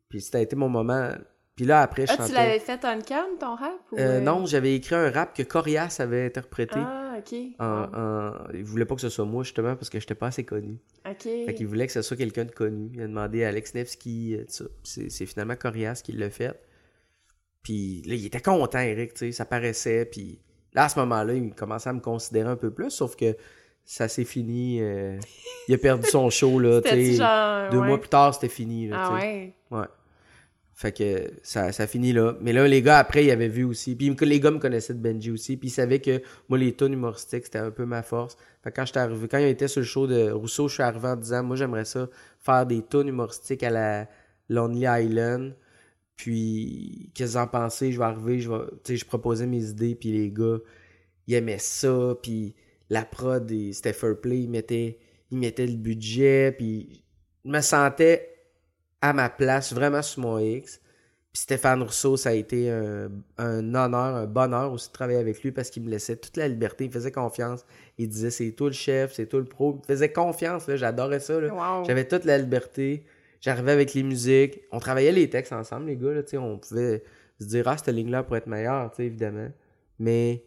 Puis ça a été mon moment. Puis là, après, je Ah, chantais. tu l'avais fait on cam, ton rap? Ou... Euh, non, j'avais écrit un rap que Corias avait interprété. Ah, OK. En, en- Il voulait pas que ce soit moi, justement, parce que j'étais pas assez connu. OK. Fait qu'il voulait que ce soit quelqu'un de connu. Il a demandé à Alex Nevsky, euh, ça. C'est finalement Corias qui l'a fait. Puis là, il était content, Eric, tu sais, ça paraissait. Puis là, à ce moment-là, il commençait à me considérer un peu plus, sauf que ça s'est fini. euh, il a perdu son show, là, tu C'était sais. genre... Deux ouais. mois plus tard, c'était fini, là, Ah? Ouais. Fait que ça, ça finit là. Mais là, les gars, après, ils avaient vu aussi. Puis les gars me connaissaient de Benji aussi. Puis ils savaient que moi, les tunes humoristiques, c'était un peu ma force. Fait que quand j'étais arrivé, quand il était sur le show de Rousseau, je suis arrivé en disant, moi, j'aimerais ça faire des tunes humoristiques à la Lonely Island. Puis, qu'est-ce que vous en pensez? Je vais arriver, je vais, tu sais, je proposais mes idées, puis les gars, ils aimaient ça, puis la prod, c'était fair play, ils mettaient, ils mettaient le budget, puis je me sentais à ma place, vraiment sur mon X. Puis Stéphane Rousseau, ça a été un, un honneur, un bonheur aussi de travailler avec lui parce qu'il me laissait toute la liberté, il me faisait confiance. Il disait c'est toi le chef, c'est toi le pro. Il me faisait confiance, j'adorais ça. Wow. J'avais toute la liberté. J'arrivais avec les musiques. On travaillait les textes ensemble, les gars. Là, on pouvait se dire, ah, cette ligne-là pourrait être meilleure, tu sais, évidemment. Mais,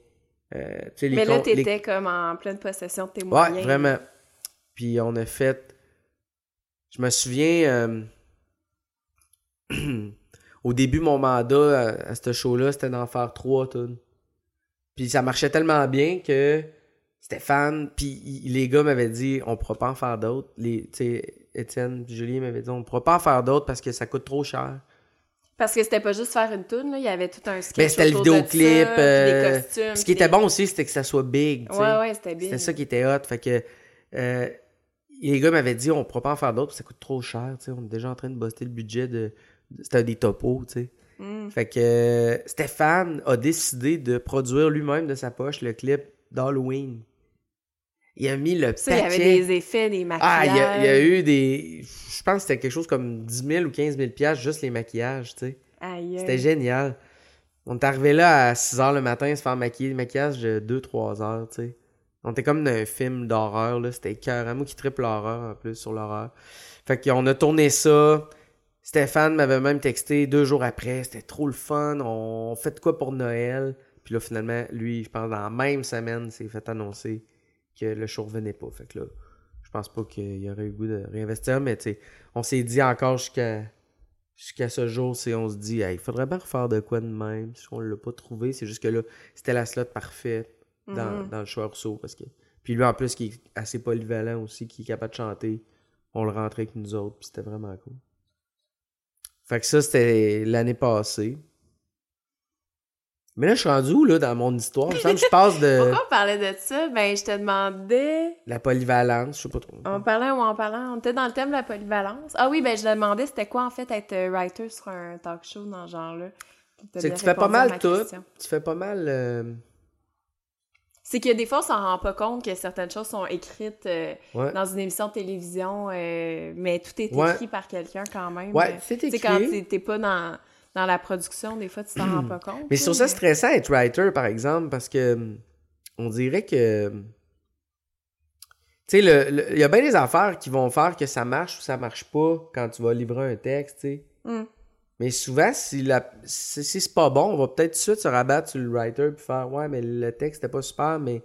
euh, les Mais là, les- t'étais comme en pleine possession de tes Ouais, moyens. vraiment. Puis on a fait. Je me souviens. euh, au début, mon mandat à, à ce show-là, c'était d'en faire trois tunes. Puis ça marchait tellement bien que Stéphane, puis les gars m'avaient dit, on pourra pas en faire d'autres. Les, tu sais, Étienne, puis Julie m'avaient dit, on pourra pas en faire d'autres parce que ça coûte trop cher. Parce que c'était pas juste faire une tune, là. Il y avait tout un sketch. Mais c'était le de vidéoclip. ça, puis euh, des costumes. ce qui était des- bon aussi, c'était que ça soit big. Ouais, ouais, c'était bien. C'était ça qui était hot. Fait que euh, les gars m'avaient dit on pourra pas en faire d'autres, ça coûte trop cher. On est déjà en train de bosser le budget de. C'était des topos, tu sais. Mm. Fait que euh, Stéphane a décidé de produire lui-même de sa poche le clip d'Halloween. Il a mis le Ça, il y avait des effets, des Ah, maquillages. il y, a, il y a eu des. Je pense que c'était quelque chose comme 10 000 ou 15 000 piastres, juste les maquillages, tu sais. Aïe. C'était génial. On est arrivé là à 6 h le matin se faire maquiller, le maquillage de 2-3 heures, tu sais. On était comme dans un film d'horreur, là. C'était cœur. Moi qui triple l'horreur en plus sur l'horreur. Fait qu'on a tourné ça. Stéphane m'avait même texté deux jours après. C'était trop le fun. On fait de quoi pour Noël? Puis là, finalement, lui, je pense dans la même semaine, s'est fait annoncer que le show revenait pas. Fait que là, je pense pas qu'il y aurait eu le goût de réinvestir, mais tu sais, on s'est dit encore jusqu'à jusqu'à ce jour, c'est on se dit, Hey, il faudrait bien refaire de quoi de même. Si on l'a pas trouvé, c'est juste que là, c'était la slot parfaite dans, Mhm. dans le choix Rousseau. Parce que... Puis lui, en plus, qui est assez polyvalent aussi, qui est capable de chanter, on le rentrait avec nous autres, puis c'était vraiment cool. Fait que ça, c'était l'année passée. Mais là, je suis rendu où, là, dans mon histoire? Je passe de Pourquoi on parlait de ça? Ben, je te demandais... la polyvalence, je sais pas trop. On parlait ou en parlant? On était dans le thème de la polyvalence. Ah oui, ben, je te demandais c'était quoi, en fait, être euh, writer sur un talk show dans ce genre-là. C'est que tu fais pas mal ma tout. Tu fais pas mal... C'est que des fois, on s'en rend pas compte que certaines choses sont écrites euh, Ouais. dans une émission de télévision, euh, mais tout est Ouais. écrit par quelqu'un quand même. Ouais, c'est écrit. quand t'es- pas dans, dans la production, des fois, tu t'en rends pas compte. Mais je trouve ça stressant être writer, par exemple, parce que hum, on dirait que. hum, Tu sais, il y a bien des affaires qui vont faire que ça marche ou ça marche pas quand tu vas livrer un texte, tu sais. Mm. Mais souvent, si, la, si, si c'est pas bon, on va peut-être tout de suite se rabattre sur le writer puis faire Ouais, mais le texte était pas super, mais.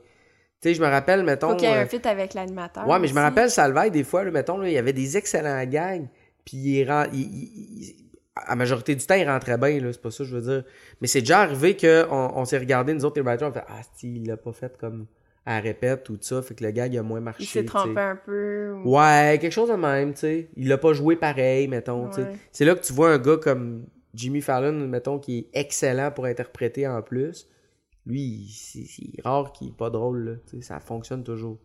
Tu sais, je me rappelle, mettons. Faut qu'il y ait euh, un fit avec l'animateur. Ouais, mais je me rappelle Salvaille, des fois, là, mettons, là, il y avait des excellents gags, puis il, ren- il- il- il- à la majorité du temps, il rentrait bien, là, c'est pas ça que je veux dire. Mais c'est déjà arrivé qu'on on, s'est regardé, nous autres, les writers, on fait Ah, si, il l'a pas fait comme à répète ou tout ça, fait que le gag a moins marché. Il s'est trompé un peu. ou- Ouais, quelque chose de même, tu sais. Il l'a pas joué pareil, mettons. Ouais. C'est là que tu vois un gars comme Jimmy Fallon, mettons, qui est excellent pour interpréter en plus. Lui, il- c'est rare qu'il est pas drôle, là. Tu sais, ça fonctionne toujours.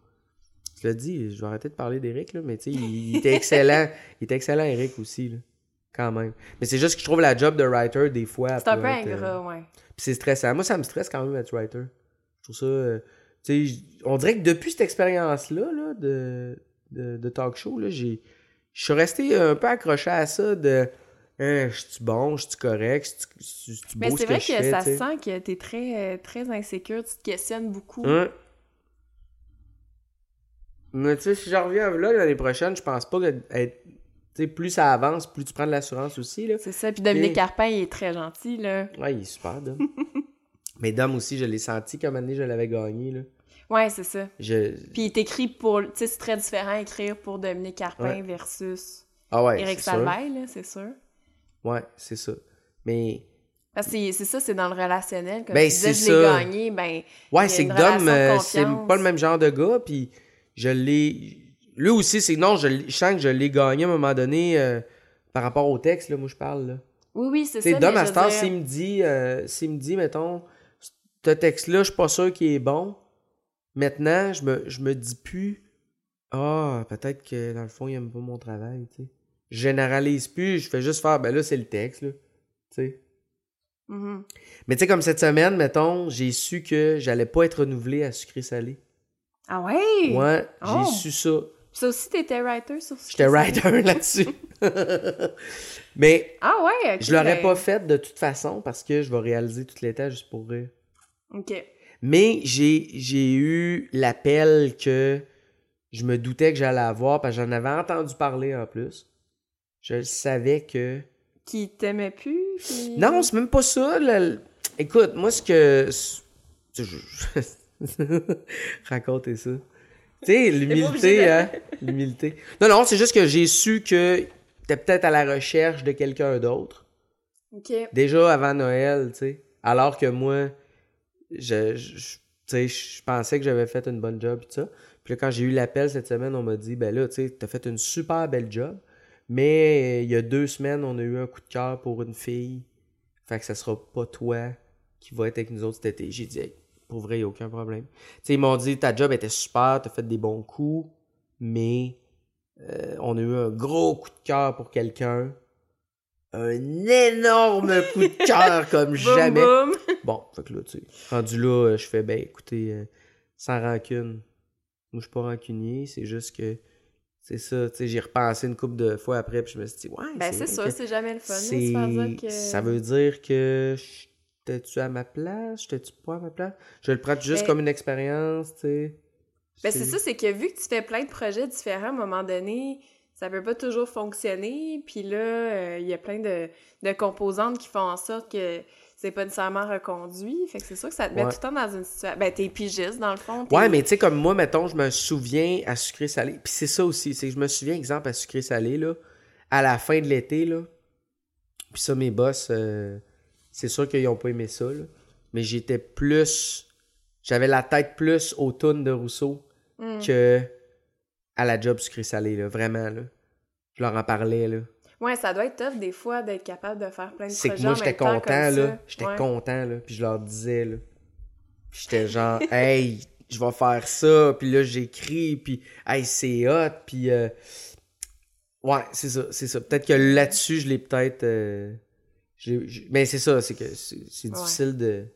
Je l'ai dit, je vais arrêter de parler d'Eric, là, mais tu sais, il, il était excellent. il était excellent, Eric, aussi, là. Quand même. Mais c'est juste que je trouve la job de writer, des fois. C'est un peu être, euh, ingrat, ouais. puis c'est stressant. Moi, ça me stresse quand même être writer. Je trouve ça. euh, on dirait que depuis cette expérience-là, là, de, de, de talk show, là. Je suis resté un peu accroché à ça de. Hein, je suis bon, je suis correct, je suis Mais beau c'est ce que vrai que ça tu sent que t'es très, euh, très insécure, tu te questionnes beaucoup. Hein? Mais tu sais, si je reviens à vlog l'année prochaine, je pense pas que être. Tu plus ça avance, plus tu prends de l'assurance aussi, là. C'est ça. Puis Dominique. Carpin, il est très gentil, là. Ouais, il est super, Dom. Mais Dom aussi, je l'ai senti comme année, je l'avais gagné, là. Ouais, c'est ça. Je... Puis il est écrit pour. Tu sais, c'est très différent écrire pour Dominique Carpin Ouais. versus Ah ouais. Salvaille, là, c'est sûr. Ouais, c'est ça. Mais Parce que c'est ça, c'est dans le relationnel. Comme Ben, c'est je l'ai gagné, ben. ouais, c'est que Dom, euh, c'est pas le même genre de gars, puis je l'ai. Lui aussi, c'est non, je, sens que je l'ai gagné à un moment donné euh, par rapport au texte, là, moi je parle. Là. Oui, oui, c'est ça. Dom, à dire- s'il me dit, euh, s'il me dit, mettons, ce texte-là, je suis pas sûr qu'il est bon, maintenant, je me, je me dis plus, ah, peut-être que dans le fond, il aime pas mon travail, tu sais. Je généralise plus, je fais juste faire, ben là, c'est le texte, là. Tu sais. Mhm. Mais tu sais, comme cette semaine, mettons, j'ai su que j'allais pas être renouvelé à sucré-salé. Ah ouais? Ouais, Oh. j'ai su ça. Ça aussi, t'étais writer sur ce J'étais writer là-dessus. Mais Ah ouais, je l'aurais ben, pas fait de toute façon parce que je vais réaliser tout l'état juste pour rire. Ok. Mais j'ai j'ai eu l'appel que je me doutais que j'allais avoir parce que j'en avais entendu parler en plus. Je savais que... Qui t'aimait plus? Non, c'est même pas ça. Écoute, moi, ce que. Racontez ça. Tu sais, l'humilité, hein? L'humilité. Non, non, c'est juste que j'ai su que t'es peut-être à la recherche de quelqu'un d'autre. OK. Déjà avant Noël, tu sais. Alors que moi, je, je, je- tu sais, je pensais que j'avais fait une bonne job et tout ça. Puis là, quand j'ai eu l'appel cette semaine, on m'a dit, ben là, tu sais, t'as fait une super belle job. Mais euh, il y a deux semaines, on a eu un coup de cœur pour une fille. Fait que ça sera pas toi qui va être avec nous autres cet été. J'ai dit, Hey, pour vrai, y a aucun problème. Tu sais, ils m'ont dit, ta job était super, t'as fait des bons coups, mais euh, on a eu un gros coup de cœur pour quelqu'un. Un énorme coup de cœur comme Boum, jamais. boum. Bon, fait que là, tu sais, rendu là, euh, je fais, ben écoutez, euh, sans rancune. Moi, je suis pas rancunier, c'est juste que, c'est ça, tu sais, j'ai repensé une couple de fois après, puis je me suis dit, ouais, Ben, c'est ça, que c'est jamais le fun. dire que... Ça veut dire que j'étais-tu à ma place? J'étais-tu pas à ma place? Je le prends juste Ben- comme une expérience, tu sais. Ben, c'est ça, c'est que vu que tu fais plein de projets différents, à un moment donné, ça peut pas toujours fonctionner. Puis là, euh, il y a plein de, de composantes qui font en sorte que c'est pas nécessairement reconduit. Fait que c'est sûr que ça te met Ouais. tout le temps dans une situation... Ben, t'es pigiste, dans le fond. Ouais, mais tu sais, comme moi, mettons, je me souviens à sucré-salé. Puis c'est ça aussi, c'est que je me souviens, exemple, à sucré-salé, là, à la fin de l'été, là. Puis ça, mes boss, euh, c'est sûr qu'ils ont pas aimé ça, là. Mais j'étais plus. J'avais la tête plus au tune de Rousseau Mm. que à la job sucré-salé, là. Vraiment, là. Je leur en parlais, là. Ouais, ça doit être tough des fois d'être capable de faire plein de C'est que moi, j'étais content, là. J'étais Ouais. content, là. Puis je leur disais, là. Puis j'étais genre, hey, je vais faire ça. Puis là, j'écris. Puis, hey, c'est hot. Puis, euh, ouais, c'est ça, c'est ça. Peut-être que là-dessus, je l'ai peut-être. euh, Mais c'est ça, c'est que c'est Ouais. difficile de.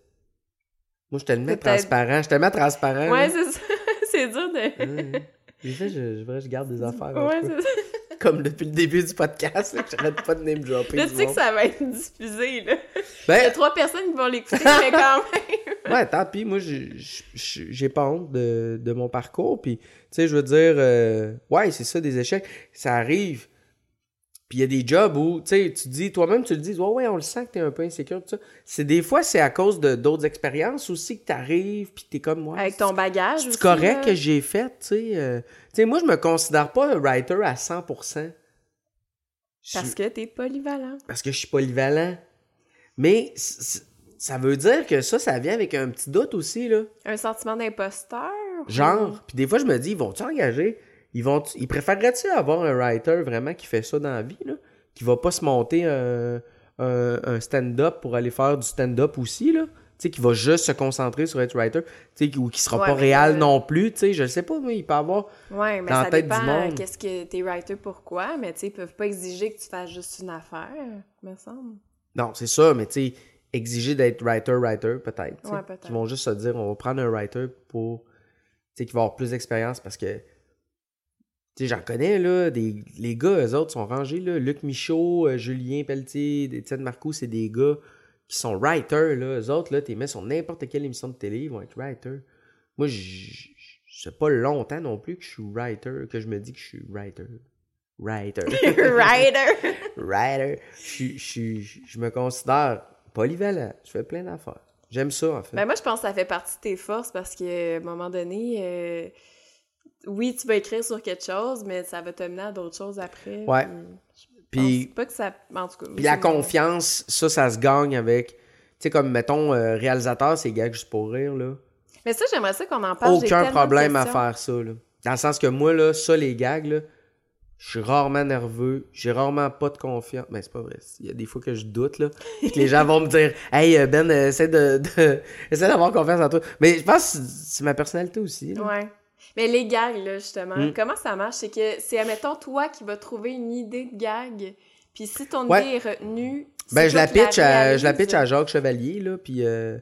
Moi, je suis tellement transparent. Je suis tellement transparent. Ouais, c'est ça. c'est dur de... Ouais, ouais. Des fois, je, je, je garde des affaires. Ouais, c'est ça. Comme depuis le début du podcast, j'arrête pas de name dropper. Là, tu sais que ça va être diffusé, là. Il y Ben, a trois personnes qui vont l'écouter, mais quand même. Ouais, tant pis. Moi, j'ai- pas honte de, de mon parcours. Puis, tu sais, je veux dire, euh, ouais, c'est ça, des échecs. Ça arrive. Puis, il y a des jobs où, tu sais, tu dis, toi-même, tu le dis, ouais, ouais, on le sent que t'es un peu insécure, tout ça. C'est des fois, c'est à cause de d'autres expériences aussi que t'arrives, puis t'es comme, moi. Avec ton bagage C'est correct là. que j'ai fait, tu sais. euh, tu sais, moi, je me considère pas un writer à 100%. Je- Parce que t'es polyvalent. parce que je suis polyvalent. Mais ça veut dire que ça, ça vient avec un petit doute aussi, là. Un sentiment d'imposteur? Genre, puis des fois je me dis, ils vont-tu engager? Ils vont ils préféreraient-tu avoir un writer vraiment qui fait ça dans la vie, là? Qui va pas se monter un, un- un stand-up pour aller faire du stand-up aussi, là? Tu sais, qui va juste se concentrer sur être writer, tu sais, ou qui sera Ouais, pas réel euh, non plus, tu sais, je sais pas, mais il peut avoir... Ouais, mais Dans la ça tête du dépend monde. qu'est-ce que t'es writer pourquoi, mais tu sais, ils peuvent pas exiger que tu fasses juste une affaire, me semble. Non, c'est ça, mais tu sais, exiger d'être writer-writer, peut-être. tu sais. Ouais, peut-être. Ils vont juste se dire, on va prendre un writer pour, tu sais, qui va avoir plus d'expérience parce que, tu sais, j'en connais, là, des, les gars, eux autres, sont rangés, là. Luc Michaud, euh, Julien Pelletier, Étienne Marcoux, c'est des gars qui sont writers, là. Eux autres, là, t'es mets sur n'importe quelle émission de télé, ils vont être writers. Moi, sais pas longtemps non plus que je suis writer, que je me dis que je suis writer. Writer. writer! writer. Je, je, je me considère polyvalent. Je fais plein d'affaires. J'aime ça, en fait. Ben moi, je pense que ça fait partie de tes forces parce qu'à un moment donné, euh, oui, tu vas écrire sur quelque chose, mais ça va te mener à d'autres choses après. Ouais. Puis, pas que ça... En tout cas... puis la confiance, ça, ça se gagne avec... Tu sais, comme, mettons, euh, réalisateur, c'est gag juste pour rire, là. Mais ça, j'aimerais ça qu'on en parle. Aucun problème à faire ça, là. Dans le sens que moi, là, ça, les gags, là, je suis rarement nerveux, j'ai rarement pas de confiance. Mais c'est pas vrai. Il y a des fois que je doute, là. Que les gens vont me dire Hey, Ben, euh, essaie de, de- essaie d'avoir confiance en toi. Mais je pense que c'est ma personnalité aussi. là. Ouais. Mais les gags, là, justement, Mm. comment ça marche? C'est que c'est, admettons, toi qui vas trouver une idée de gag, puis si ton Ouais. idée est retenue... Ben, c'est je la pitch à, je la pitch à Jacques Chevalier, là, puis euh,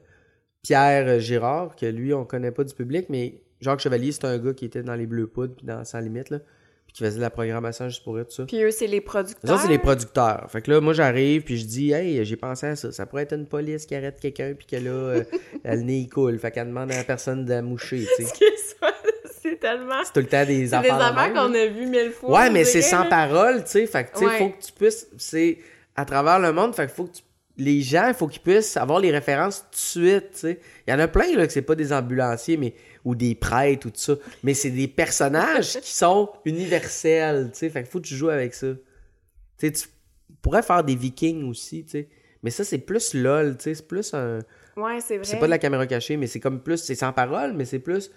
Pierre Girard, que lui, on connaît pas du public, mais Jacques Chevalier, c'est un gars qui était dans les Bleus Poudres, puis dans Sans Limite, là, puis qui faisait de la programmation juste pour eux, tout ça. Puis eux, c'est les Ça, producteurs. c'est les producteurs. Fait que là, moi, j'arrive, puis je dis, hey, j'ai pensé à ça. Ça pourrait être une police qui arrête quelqu'un, puis que là, euh, le nez, il coule. Fait qu'elle demande à la personne de la moucher, tu sais. C'est tellement... C'est tout le temps des C'est des affaires. affaires qu'on a vues mille fois. Ouais, mais c'est sans parole, tu sais. Fait que, tu sais, Ouais. faut que tu puisses. C'est à travers le monde, fait que faut que tu- Les gens, il faut qu'ils puissent avoir les références tout de suite, tu sais. Il y en a plein, là, que c'est pas des ambulanciers, mais. Ou des prêtres, ou tout ça. Mais c'est des personnages qui sont universels, tu sais. Fait que faut que tu joues avec ça. Tu pourrais faire des vikings aussi, tu sais. Mais ça, c'est plus lol, tu sais, c'est plus un... Ouais, c'est vrai. C'est pas de la caméra cachée, mais c'est comme plus... C'est sans parole, mais c'est plus...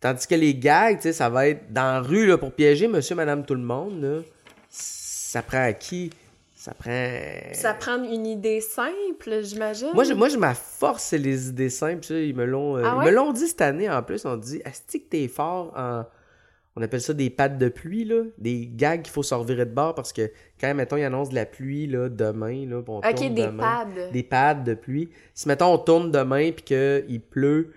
Tandis que les gags, tu sais, ça va être dans la rue, là, pour piéger monsieur, madame, tout le monde, là. Ça prend à qui? Ça prend... Ça prend une idée simple, j'imagine. Moi, je, moi, je, ma force, c'est les idées simples. Ça, ils me l'ont euh, Ah ils me l'ont dit cette année, en plus. On dit, est-ce que t'es fort en... On appelle ça des pattes de pluie, là. Des gags qu'il faut se revirer de bord parce que quand, mettons, ils annoncent de la pluie, là, demain, là, on Ok, tourne des demain. pads. Des pads de pluie. Si, mettons, on tourne demain puis qu'il pleut,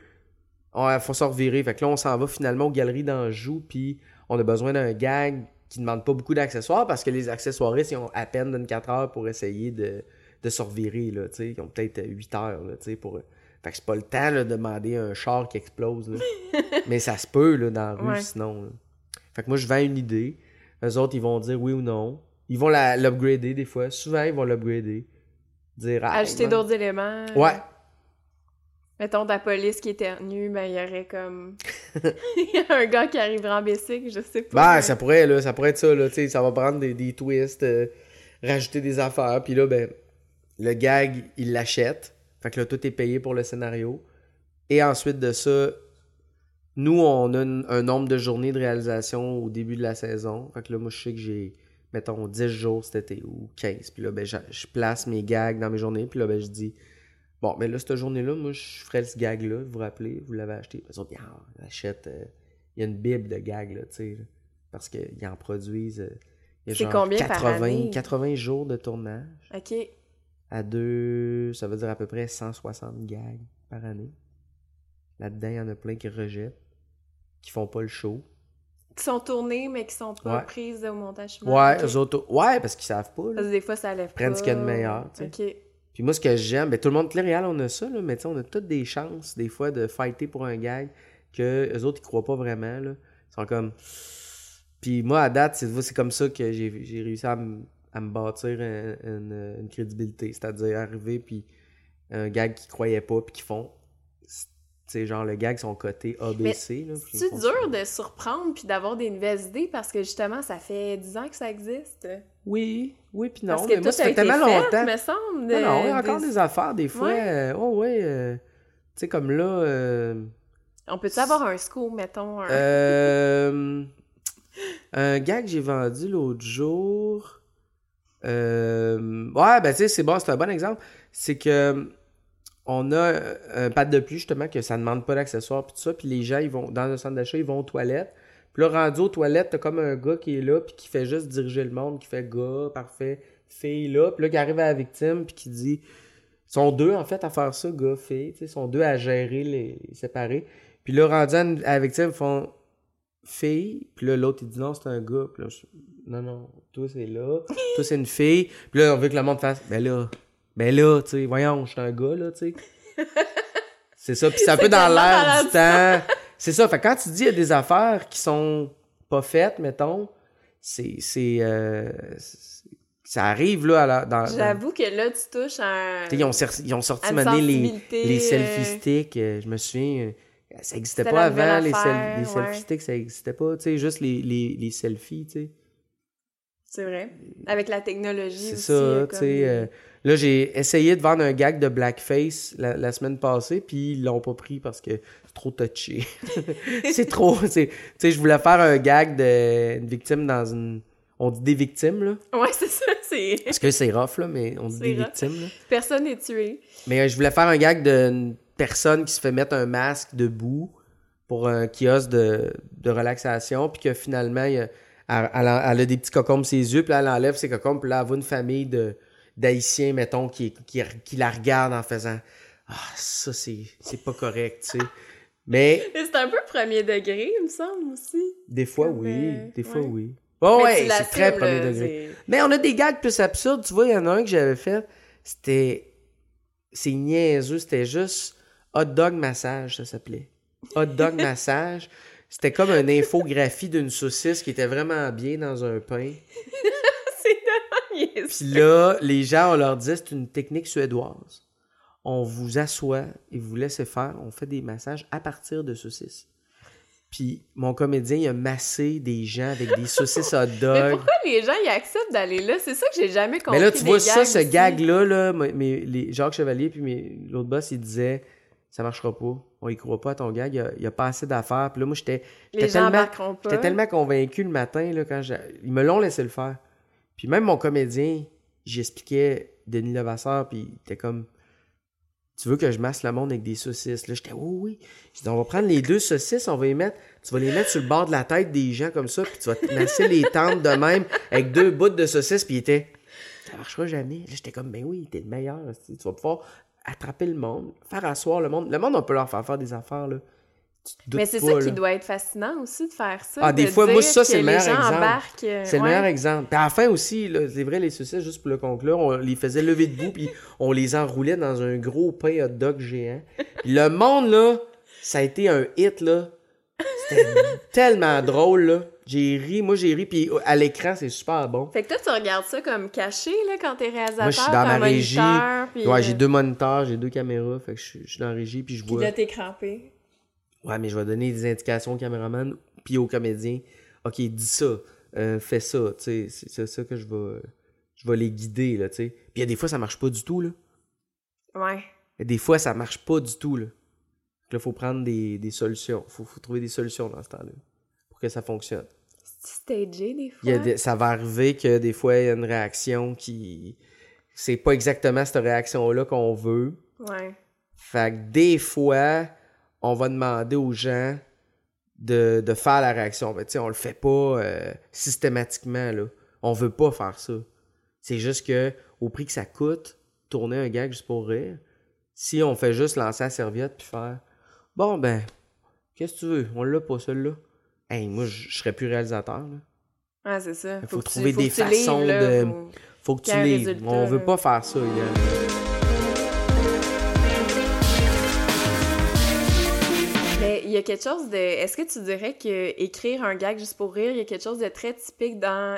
il faut se revirer. Fait que là, on s'en va finalement aux galeries d'Anjou puis on a besoin d'un gag qui ne demande pas beaucoup d'accessoires parce que les accessoiristes, ils ont à peine 24 heures pour essayer de, de se revirer, là. Ils ont peut-être 8 heures, là, pour... Fait que c'est pas le temps, là, de demander un char qui explose, là. Mais ça se peut, là, dans la rue, Ouais. sinon, là. Fait que moi, je vends une idée. Eux autres, ils vont dire oui ou non. Ils vont l'upgrader des fois. Souvent, ils vont l'upgrader. Dire... ah, Ajouter d'autres éléments. Ouais. Mettons ta police qui éternue, ben il y aurait comme. Il y a un gars qui arriverait en bicycle, je sais pas. Ben, ça pourrait, là, ça pourrait être ça, là, tu sais, ça va prendre des, des twists, euh, rajouter des affaires, puis là, ben, le gag, il l'achète, fait que là, tout est payé pour le scénario, et ensuite de ça, nous, on a un nombre de journées de réalisation au début de la saison, fait que là, moi, je sais que j'ai, mettons, 10 jours cet été, ou 15, puis là, ben, j'a- je place mes gags dans mes journées, puis là, ben, je dis, bon, mais là, cette journée-là, moi, je ferai ce gag-là, vous vous rappelez, vous l'avez acheté, les autres, ah, on achète... euh, il y a une bible de gags, là, tu sais. Parce qu'ils en produisent. euh, C'est combien par 80, année? 80 jours de tournage. Ok. À deux. Ça veut dire à peu près 160 gags par année. Là-dedans, il y en a plein qui rejettent. Qui font pas le show. Qui sont tournées, mais qui sont pas Ouais. prises au montage. Ouais, Ok. eux autres. Ouais, parce qu'ils savent pas. là. Parce que des fois, ça lève Prennent pas. ce qu'il y a de meilleur, tu sais. Ok. Puis moi, ce que j'aime, ben, tout le monde, Cléréal, on a ça, là, mais tu sais, on a toutes des chances, des fois, de fighter pour un gag que eux autres, ils croient pas vraiment, là. Ils sont comme... Puis moi, à date, c'est c'est comme ça que j'ai réussi à, me- à me bâtir un- une, une crédibilité. C'est-à-dire arriver, puis un gag qu'ils croyaient pas, puis qu'ils font... Sais, genre, le gag, sont cotés ABC, C'est dur de surprendre puis d'avoir des nouvelles idées? Parce que justement, ça fait 10 ans que ça existe. Oui, oui, puis non, parce que mais moi, ça fait tellement fait, longtemps. me semble. Non, non, il y a de- encore des- des affaires, des fois. Ouais. euh, oh, ouais. euh, tu sais, comme là... euh, On peut-tu avoir un scoop, mettons? Un... Un gars que j'ai vendu l'autre jour. ouais, ben tu sais, c'est bon, c'est un bon exemple. C'est que on a un pad de pluie, justement, que ça ne demande pas d'accessoires, puis tout ça, puis les gens, ils vont, dans un centre d'achat, ils vont aux toilettes. Là, rendu aux toilettes, t'as comme un gars qui est là, puis qui fait juste diriger le monde, qui fait gars, parfait, fille là, puis là, qui arrive à la victime, puis qui dit. Ils sont deux, en fait, à faire ça, gars, fille, tu sais, ils sont deux à gérer les, les séparer. Puis là, rendu à, à la victime, ils font fille. Puis là, l'autre, il dit non, c'est un gars. Puis là, je- non, non, toi, c'est là. toi, c'est une fille. Puis là, on veut que le monde fasse, ben là, ben là, tu sais, voyons, je suis un gars, là, tu sais. c'est ça. Puis c'est un peu C'est dans l'air du temps. C'est ça. Fait quand tu dis il y a des affaires qui sont pas faites, mettons, c'est. c'est, euh, ça arrive, là, à la- dans. J'avoue que là, tu touches à ils, ont ils ont sorti maintenant les, les euh, selfie sticks. euh, je me souviens, euh, ça n'existait pas avant, les, sel- les selfie sticks, ça n'existait pas. Tu sais, juste les, les, les selfies, tu sais. C'est vrai. Avec la technologie C'est ça, euh, tu comme- sais. euh, là, j'ai essayé de vendre un gag de blackface la, la semaine passée, puis ils l'ont pas pris parce que c'est trop touché. c'est trop. Tu sais, je voulais faire un gag d'une victime dans une. On dit des victimes, là. Ouais, c'est ça. C'est... Parce que c'est rough, là, mais on dit des rough. victimes, là. Personne n'est tué. Mais euh, je voulais faire un gag d'une personne qui se fait mettre un masque debout pour un kiosque de, de relaxation, puis que finalement, il y a- elle, elle a, elle a des petits cocombes ses yeux, puis là, elle enlève ses cocombes, puis là, elle voit une famille de d'Haïtiens, mettons, qui, qui, qui la regarde en faisant « Ah, ça, c'est pas correct, tu sais. » Mais C'est un peu premier degré, il me semble, aussi. des fois, oui. euh, Des fois, ouais. oui. Oh, Mais ouais, c'est très premier degré. Mais on a des gags plus absurdes. Tu vois, il y en a un que j'avais fait. C'était. C'est niaiseux. C'était juste hot dog massage, ça s'appelait. Hot dog massage. C'était comme une infographie d'une saucisse qui était vraiment bien dans un pain. C'est. Puis là, les gens, on leur dit c'est une technique suédoise. On vous assoit et vous laissez faire. On fait des massages à partir de saucisses. Puis mon comédien, il a massé des gens avec des saucisses hot Mais dog. pourquoi les gens ils acceptent d'aller là? C'est ça que j'ai jamais compris. Mais là, tu vois ça, ce gag-là, là, les, Jacques Chevalier puis l'autre boss, il disait ça marchera pas. On y croit pas à ton gag, il y a, pas assez d'affaires. Puis là, moi, j'étais tellement, tellement convaincu le matin, là, quand j'ai- ils me l'ont laissé le faire. Puis même mon comédien, j'expliquais Denis Levasseur, puis il était comme Tu veux que je masse le monde avec des saucisses? Là, j'étais Oui, oui. Je dis On va prendre les deux saucisses, on va les mettre, tu vas les mettre sur le bord de la tête des gens comme ça, puis tu vas te masser les tentes de même avec deux bouts de saucisses, puis il était Ça marchera jamais. Là, j'étais comme Ben oui, t'es le meilleur. Tu tu vas pouvoir attraper le monde, faire asseoir le monde. Le monde, on peut leur faire faire des affaires, là. Mais c'est ça là. qui doit être fascinant aussi de faire ça. Ah, des de fois, moi, ça, c'est que le meilleur exemple. euh, C'est le ouais. meilleur exemple. Puis à la fin aussi, c'est vrai, les saucisses, juste pour le conclure, on les faisait lever debout, puis on les enroulait dans un gros pain hot dog géant. Puis le monde, là, ça a été un hit, là. C'était tellement drôle, là. J'ai ri, moi j'ai ri, puis à l'écran, c'est super bon. Fait que toi, tu regardes ça comme caché, là, quand t'es réalisateur. Moi, je suis dans ma un régie. moniteur, puis, Ouais, euh, j'ai deux moniteurs, j'ai deux caméras, fait que je suis- je suis dans la régie, puis je Puis vois... là, t'es crampé. Ouais, mais je vais donner des indications au caméraman puis au comédien. OK, dis ça, euh, fais ça, tu sais, c'est ça que je vais je vais les guider là, tu sais. Puis il y a des fois ça marche pas du tout là. Ouais. Des fois ça marche pas du tout là. Donc là faut prendre des, des solutions, faut, faut trouver des solutions dans ce temps-là pour que ça fonctionne. Stagé, des fois. Il y a des- ça va arriver que des fois il y a une réaction qui c'est pas exactement cette réaction là qu'on veut. Ouais. Fait que des fois, on va demander aux gens de, de faire la réaction. Mais tu sais, on le fait pas euh, systématiquement, là. On veut pas faire ça. C'est juste que, au prix que ça coûte, tourner un gag juste pour rire, si on fait juste lancer la serviette puis faire Bon, ben, qu'est-ce que tu veux? On l'a pas, celui-là. Hey, moi, je serais plus réalisateur, là. Ah, c'est ça. Il faut que tu- trouver faut des que façons livres, là, de- faut- Faut que tu livres. résultat, On veut là. pas faire ça. Mais il y a quelque chose de. Est-ce que tu dirais que écrire un gag juste pour rire, il y a quelque chose de très typique dans.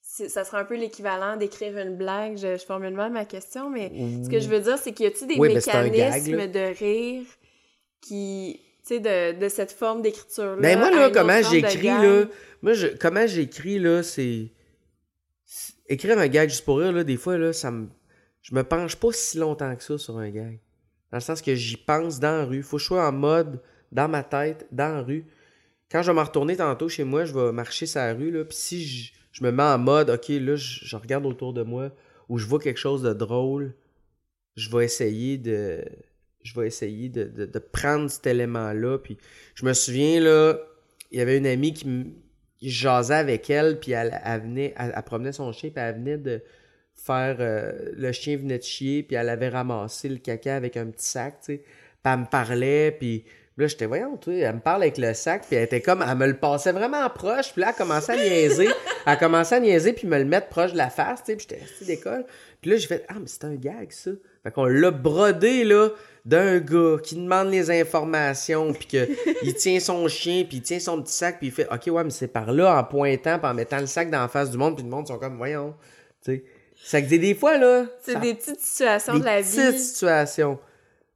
Ça serait un peu l'équivalent d'écrire une blague? Je, je formule mal ma question, mais ce que je veux dire, c'est qu'il y a-tu des Oui, un mécanismes gag, de rire qui. Tu sais, de, de cette forme d'écriture-là. Ben moi, là, comment j'écris, là, moi, je, comment j'écris, là, c'est... Écrire un gag juste pour rire, là, des fois, là, ça me... Je me penche pas si longtemps que ça sur un gag. Dans le sens que j'y pense dans la rue. Faut que je sois en mode, dans ma tête, dans la rue. Quand je vais m'en retourner tantôt chez moi, je vais marcher sur la rue, là, puis si je, je me mets en mode, OK, là, je, je regarde autour de moi, ou je vois quelque chose de drôle, je vais essayer de... Je vais essayer de, de- de prendre cet élément-là, puis je me souviens, là, il y avait une amie qui qui jasait avec elle, puis elle, elle venait, elle, elle promenait son chien, puis elle venait de faire, euh, le chien venait de chier, puis elle avait ramassé le caca avec un petit sac, tu sais, puis elle me parlait, puis là, j'étais, voyons, tu sais, elle me parle avec le sac, puis elle était comme, elle me le passait vraiment proche, puis là, elle commençait à niaiser, elle commençait à niaiser, puis me le mettre proche de la face, tu sais, puis j'étais d'école, puis là, j'ai fait, ah, mais c'est un gag, ça. Fait qu'on l'a brodé, là, d'un gars qui demande les informations, puis que il tient son chien, puis il tient son petit sac, puis il fait OK, ouais, mais c'est par là, en pointant, puis en mettant le sac dans la face du monde, puis le monde sont comme Voyons. Tu sais. Ça que des, des fois, là. C'est des petites situations des de la petites vie. situations.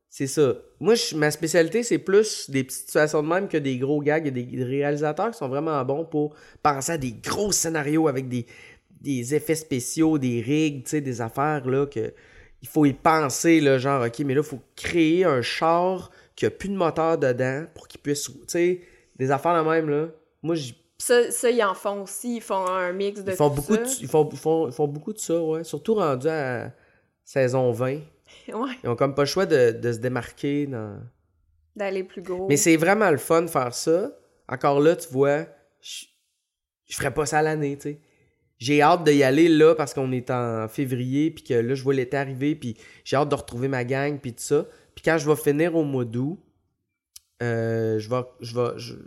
C'est ça. Moi, je- ma spécialité, c'est plus des petites situations de même que des gros gags. Il y a des réalisateurs qui sont vraiment bons pour penser à des gros scénarios avec des, des effets spéciaux, des rigs, tu sais, des affaires, là, que il faut y penser, là, genre, OK, mais là, il faut créer un char qui a plus de moteur dedans pour qu'il puisse, tu sais, des affaires de même, là. Moi, j- Ça, ça, ils en font aussi. Ils font un mix de ils font tout beaucoup ça. de, ils font, ils font, ils font beaucoup de ça, ouais. Surtout rendu à saison 20. Ouais, Ils ont comme pas le choix de, de se démarquer dans... d'aller plus gros. Mais c'est vraiment le fun de faire ça. Encore là, tu vois, je, je ferais pas ça l'année, tu sais. J'ai hâte d'y aller là parce qu'on est en février, puis que là, je vois l'été arriver, puis j'ai hâte de retrouver ma gang, puis tout ça. Puis quand je vais finir au mois d'août, euh, je vais, je vais, je- tu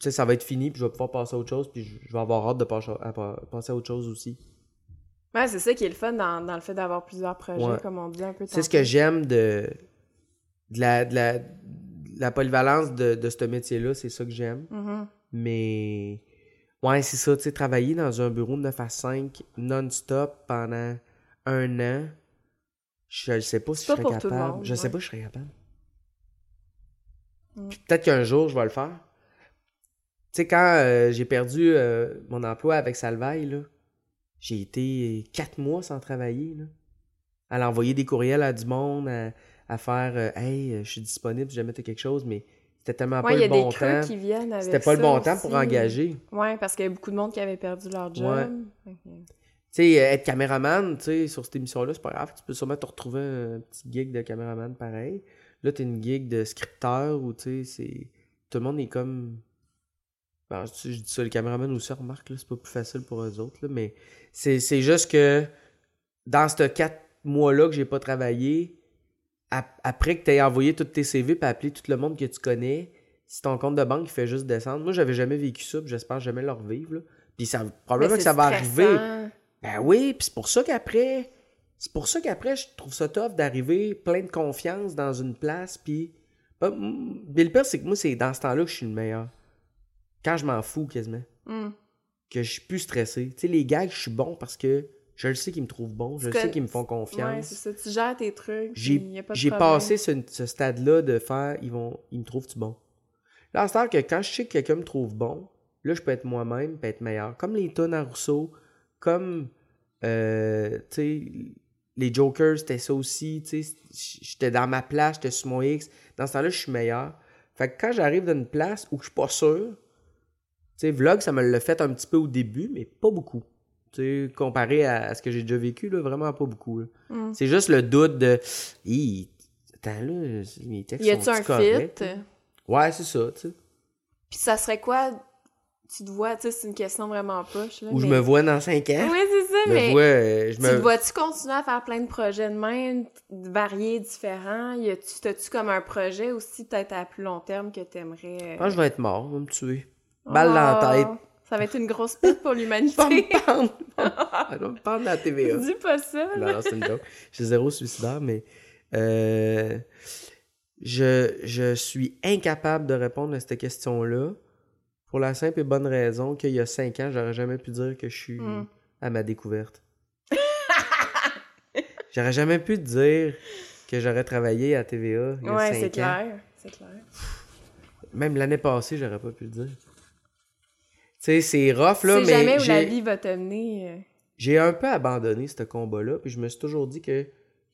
sais, ça va être fini, puis je vais pouvoir passer à autre chose, puis je, je vais avoir hâte de passer à, à- passer à autre chose aussi. Ouais, c'est ça qui est le fun dans, dans le fait d'avoir plusieurs projets, Ouais. comme on dit un peu C'est ce que j'aime de, de, la, de, la, de la polyvalence de, de ce métier-là, c'est ça que j'aime. Mhm. Mais ouais, c'est ça, tu sais, travailler dans un bureau de 9 à 5 non-stop pendant un an, je ne sais pas si je serais capable. monde, je sais ouais. pas si je serais capable. Mm. Puis peut-être qu'un jour, je vais le faire. sais, quand euh, j'ai perdu euh, mon emploi avec Salvaille, là, j'ai été quatre mois sans travailler, là. À l'envoyer des courriels à du monde, à, à faire euh, Hey, je suis disponible si jamais t'as quelque chose, mais c'était tellement Ouais, pas il y a le bon temps. qui viennent avec C'était pas le ça bon temps pour engager. Ouais, parce qu'il y a beaucoup de monde qui avait perdu leur job. Tu sais, être caméraman, tu sais, sur cette émission-là, c'est pas grave. Tu peux sûrement te retrouver un petit gig de caméraman pareil. Là, t'es une gig de scripteur où, tu sais, c'est... Tout le monde est comme... Bon, je, dis ça, les caméramans aussi, remarque, là, c'est pas plus facile pour eux autres, là, mais c'est, c'est juste que dans ces quatre mois-là que j'ai pas travaillé, après que t'aies envoyé tous tes CV puis appelé tout le monde que tu connais, si ton compte de banque il fait juste descendre, moi j'avais jamais vécu ça, j'espère jamais le revivre. Puis ça, probablement que ça va arriver. Ben oui, puis c'est pour ça qu'après, c'est pour ça qu'après, je trouve ça tough d'arriver plein de confiance dans une place, puis... Mais le pire, c'est que moi, c'est dans ce temps-là que je suis le meilleur. Quand je m'en fous, quasiment. Hmm. Que je suis plus stressé. Tu sais, les gags, je suis bon parce que je le sais qu'ils me trouvent bon, je le sais qu'ils me font Ouais, confiance. c'est ça. Tu gères tes trucs. J'ai passé ce, ce stade-là de faire, ils vont ils me trouvent-tu bon? Là, à ce temps que quand je sais que quelqu'un me trouve bon, là, je peux être moi-même, peux être meilleur. Comme les tonnes à Rousseau, comme, euh, les Jokers, c'était ça aussi, tu sais, j'étais dans ma place, j'étais sur mon X. Dans ce temps-là, je suis meilleur. Fait que quand j'arrive dans une place où je suis pas sûr, tu sais, Vlog, ça me l'a fait un petit peu au début, mais pas beaucoup. Comparé à, ce que j'ai déjà vécu, là, vraiment pas beaucoup. Hmm. C'est juste le doute de. Attends là, mes textes Y a-tu sont un corrects? fit? Ouais, c'est ça, tu sais. Puis ça serait quoi? Tu te vois, tu sais, c'est une question vraiment poche. Là, Où je mais- me vois dans 5 ans? Oui, c'est ça, je me mais. vois. euh, je Tu te vois-tu continuer à faire plein de projets de même, variés, différents? Y a-tu, t'as-tu comme un projet aussi, peut-être à plus long terme, que t'aimerais... euh, Je que je vais être mort, on va me tuer. Balle dans la tête. Ça va être une grosse perte pour l'humanité. me pendre. Me pendre la TVA. Dis pas ça, là. Non, non, c'est une joke. Je suis zéro suicidaire, mais euh, je, je suis incapable de répondre à cette question-là pour la simple et bonne raison qu'il y a cinq ans, j'aurais jamais pu dire que je suis Mm. à ma découverte. j'aurais jamais pu te dire que j'aurais travaillé à TVA il y a Ouais, cinq c'est ans. clair. C'est clair. Même l'année passée, j'aurais pas pu le dire. Sais, c'est rough, là, mais jamais où la j'ai- vie va te mener. euh. j'ai un peu abandonné ce combat-là, puis je me suis toujours dit que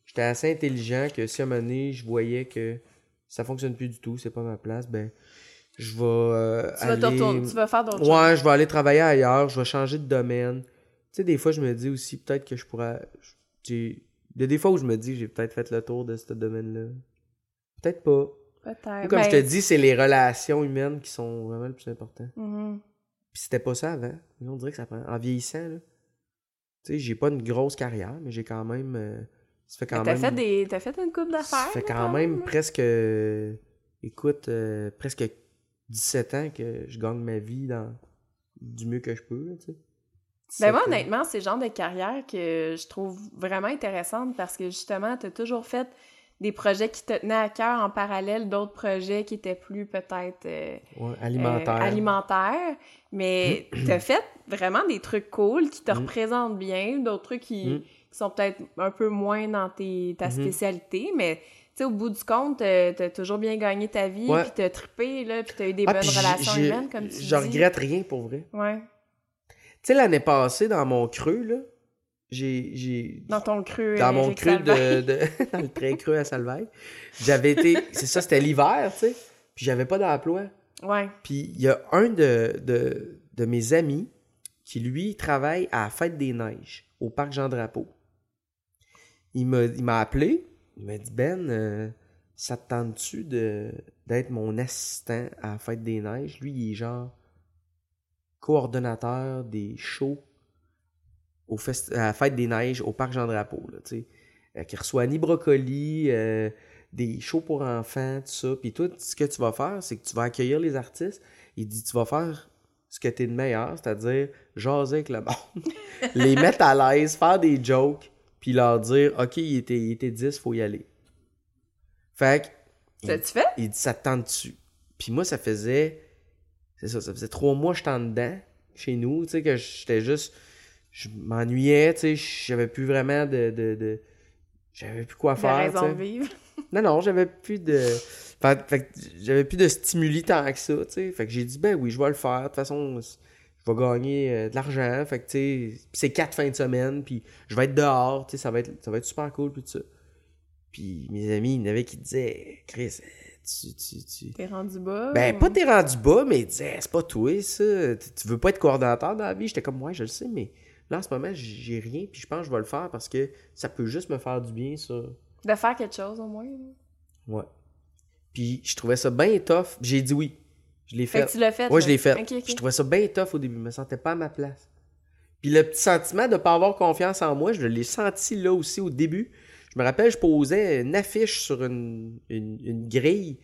j'étais assez intelligent, que si à un moment donné, je voyais que ça fonctionne plus du tout, c'est pas ma place, ben, je vais euh, Tu, vas te aller... retourner- tu vas faire d'autres choses. Ouais, je vais aller travailler ailleurs, je vais changer de domaine. Tu sais, des fois, je me dis aussi, peut-être que je pourrais... Il y a des fois où je me dis, j'ai peut-être fait le tour de ce domaine-là. Peut-être pas. Peut-être. Comme Ben, je te dis, c'est les relations humaines qui sont vraiment le plus important. mhm. Puis c'était pas ça avant. Mais On dirait que ça prend. En vieillissant, là. Tu sais, j'ai pas une grosse carrière, mais j'ai quand même. euh, ça fait quand T'as même. fait, des... T'as fait une coupe Ça d'affaires. fait là, quand même presque. euh, écoute, euh, presque 17 ans que je gagne ma vie dans du mieux que je peux, tu sais. Ben moi, 17 ans. honnêtement, c'est le genre de carrière que je trouve vraiment intéressante parce que justement, t'as toujours fait des projets qui te tenaient à cœur en parallèle d'autres projets qui étaient plus peut-être euh, Ouais, euh, alimentaire. alimentaires. Mais t'as fait vraiment des trucs cool qui te Mm. représentent bien, d'autres trucs qui, Mm. qui sont peut-être un peu moins dans tes, ta Mhm. spécialité, mais tu sais, au bout du compte, t'as t'as toujours bien gagné ta vie, Ouais. puis t'as trippé, là, puis t'as eu des Ah, bonnes relations humaines, comme tu Je dis. regrette rien pour vrai. Ouais. Tu sais, l'année passée, dans mon creux, là, j'ai. j'ai- Dans ton cru. dans mon Eric creux de, de- dans le très creux à Salvaille. J'avais été, c'est ça, c'était l'hiver, tu sais, puis j'avais pas d'emploi. Ouais. Puis il y a un de, de, de mes amis qui, lui, travaille à la Fête des Neiges, au Parc Jean-Drapeau. Il m'a, il m'a appelé, il m'a dit, Ben, euh, ça te tente-tu de, d'être mon assistant à la Fête des Neiges? Lui, il est genre coordonnateur des shows au à la Fête des Neiges au Parc Jean-Drapeau, tu. Euh, qui reçoit Annie Brocoli, euh, des shows pour enfants, tout ça. Puis toi, ce que tu vas faire, c'est que tu vas accueillir les artistes. Il dit, tu vas faire ce que t'es de meilleur, c'est-à-dire jaser avec le monde, les mettre à l'aise, faire des jokes, puis leur dire, OK, il était, il était 10, faut y aller. Fait que, T'as-tu fait? il dit, ça te tente dessus. Puis moi, ça faisait, c'est ça, ça faisait trois mois que j'étais en dedans, chez nous, tu sais, que j'étais juste, je m'ennuyais, tu sais, j'avais plus vraiment de, de, de- j'avais plus quoi faire, raison de vivre. Non, non, j'avais plus de. Fait, j'avais plus de stimuli tant que ça, tu sais. Fait que j'ai dit, ben oui, je vais le faire. De toute façon, je vais gagner euh, de l'argent. Fait que, tu sais, c'est quatre fins de semaine, puis je vais être dehors, tu sais, ça, va être, ça va être super cool, puis tout ça. Puis mes amis, il y en avait qui disaient, Chris, tu. tu, tu... T'es rendu bas? Ben, ou- pas t'es rendu bas, mais ils disaient, c'est pas toi, ça. Tu tu veux pas être coordonnateur dans la vie? J'étais comme, ouais, je le sais, mais là, en ce moment, j'ai rien, puis je pense que je vais le faire parce que ça peut juste me faire du bien, ça. De faire quelque chose, au moins. Ouais. Puis je trouvais ça bien tough. J'ai dit oui. Je l'ai Fait fait. que tu l'as fait. Ouais, je l'ai fait. Je trouvais ça bien tough au début. Je me sentais pas à ma place. Puis le petit sentiment de pas avoir confiance en moi, je l'ai senti là aussi au début. Je me rappelle, je posais une affiche sur une, une, une grille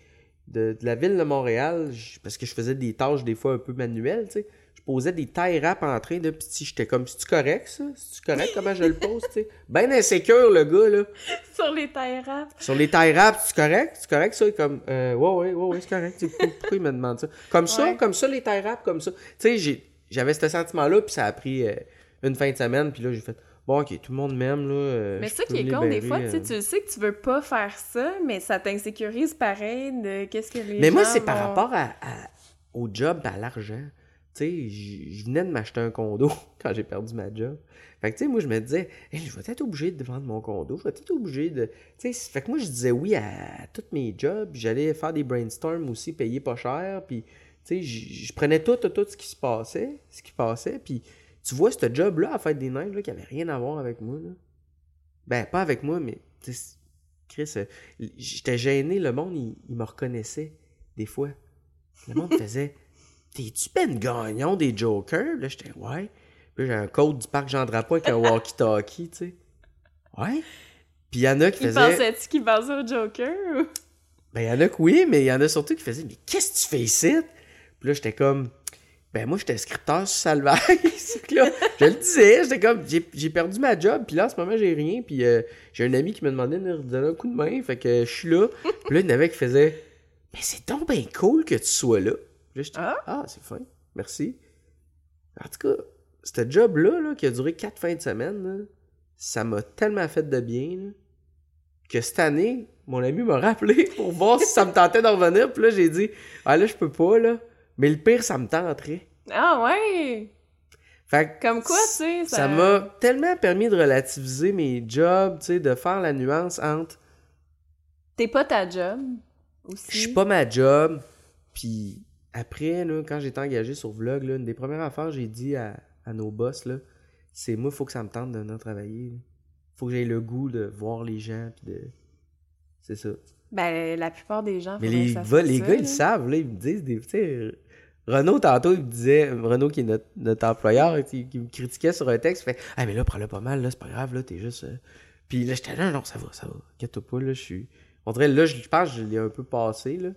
de, de la ville de Montréal, je- parce que je faisais des tâches des fois un peu manuelles, tu sais. Posais des tailles rap en train de petit. J'étais comme, c'est-tu correct ça? C'est-tu correct comment je le pose, tu sais? Ben insécure le gars, là. Sur les tailles rap. Sur les tailles rap, c'est correct? C'est correct ça? Comme, euh, ouais, ouais, ouais, ouais, c'est correct. Pourquoi, il me demande ça? Comme ça, comme ça, les tailles rap, comme ça. Tu sais, j'avais ce sentiment-là, puis ça a pris euh, une fin de semaine, puis là, j'ai fait, bon, ok, tout le monde m'aime, là. euh, Mais ça qui est con, des fois, tu sais, tu sais que tu veux pas faire ça, mais ça t'insécurise pareil de qu'est-ce que les Mais moi, c'est par rapport à, à- au job, à l'argent. Tu sais, je venais de m'acheter un condo quand j'ai perdu ma job. Fait que, tu sais, moi, je me disais, Hey, je vais être obligé de vendre mon condo, je vais être obligé de. Tu sais, fait que moi, je disais oui à, à tous mes jobs. J'allais faire des brainstorms aussi, payer pas cher. Puis, tu sais, je je prenais tout, tout, tout ce qui se passait, ce qui passait. Puis, tu vois, ce job-là, à Fête des Neiges, là, qui avait rien à voir avec moi, là. Ben, pas avec moi, mais, tu sais, Chris, euh, j'étais gêné, le monde, il, il me reconnaissait, des fois. Le monde faisait T'es-tu Ben Gagnon des Jokers? Là, j'étais Ouais. Puis j'ai un code du parc Jean Drapeau avec un walkie-talkie, tu sais. Ouais. Puis il y en a qui Il faisaient. pensait-tu qu'il pensait au Joker? ou- Ben, il y en a que oui, mais il y en a surtout qui faisaient Mais qu'est-ce que tu fais ici? Puis là, j'étais comme Ben, moi, j'étais scripteur sur que là, je le disais, j'étais comme J'ai j'ai perdu ma job, puis là, en ce moment, j'ai rien. Puis euh, j'ai un ami qui m'a demandé de me donner un coup de main, fait que je suis là. Puis là, il y en avait qui faisaient Mais c'est donc bien cool que tu sois là. Puis là, j'étais Ah. Ah, c'est fin, merci. En tout cas, ce job-là, là, qui a duré quatre fins de semaine, là, ça m'a tellement fait de bien, là, que cette année, mon ami m'a rappelé pour voir si ça me tentait d'en revenir. Puis là, j'ai dit, ah là, je peux pas, là. Mais le pire, ça me tenterait. Ah ouais! Fait que Comme quoi, tu sais, ça... ça m'a tellement permis de relativiser mes jobs, tu sais, de faire la nuance entre T'es pas ta job, aussi. je suis pas ma job, puis après, là, quand j'étais engagé sur Vlog, là, une des premières affaires, j'ai dit à, à nos boss, là, c'est moi, faut que ça me tente de venir travailler. là. Faut que j'aie le goût de voir les gens, puis de... C'est ça. Ben, la plupart des gens... Mais les, ça va- les ça, gars, ils savent, là, ils me disent des. Tu Renaud, tantôt, il me disait, Renaud qui est notre, notre employeur, qui, me critiquait sur un texte, il fait Ah, mais là, prends-le pas mal, là, c'est pas grave, là, t'es juste. euh. Puis là, j'étais là, non, ça va, ça va, inquiète-toi pas, là, je suis. On dirait, là, je je pense que je l'ai un peu passé, là,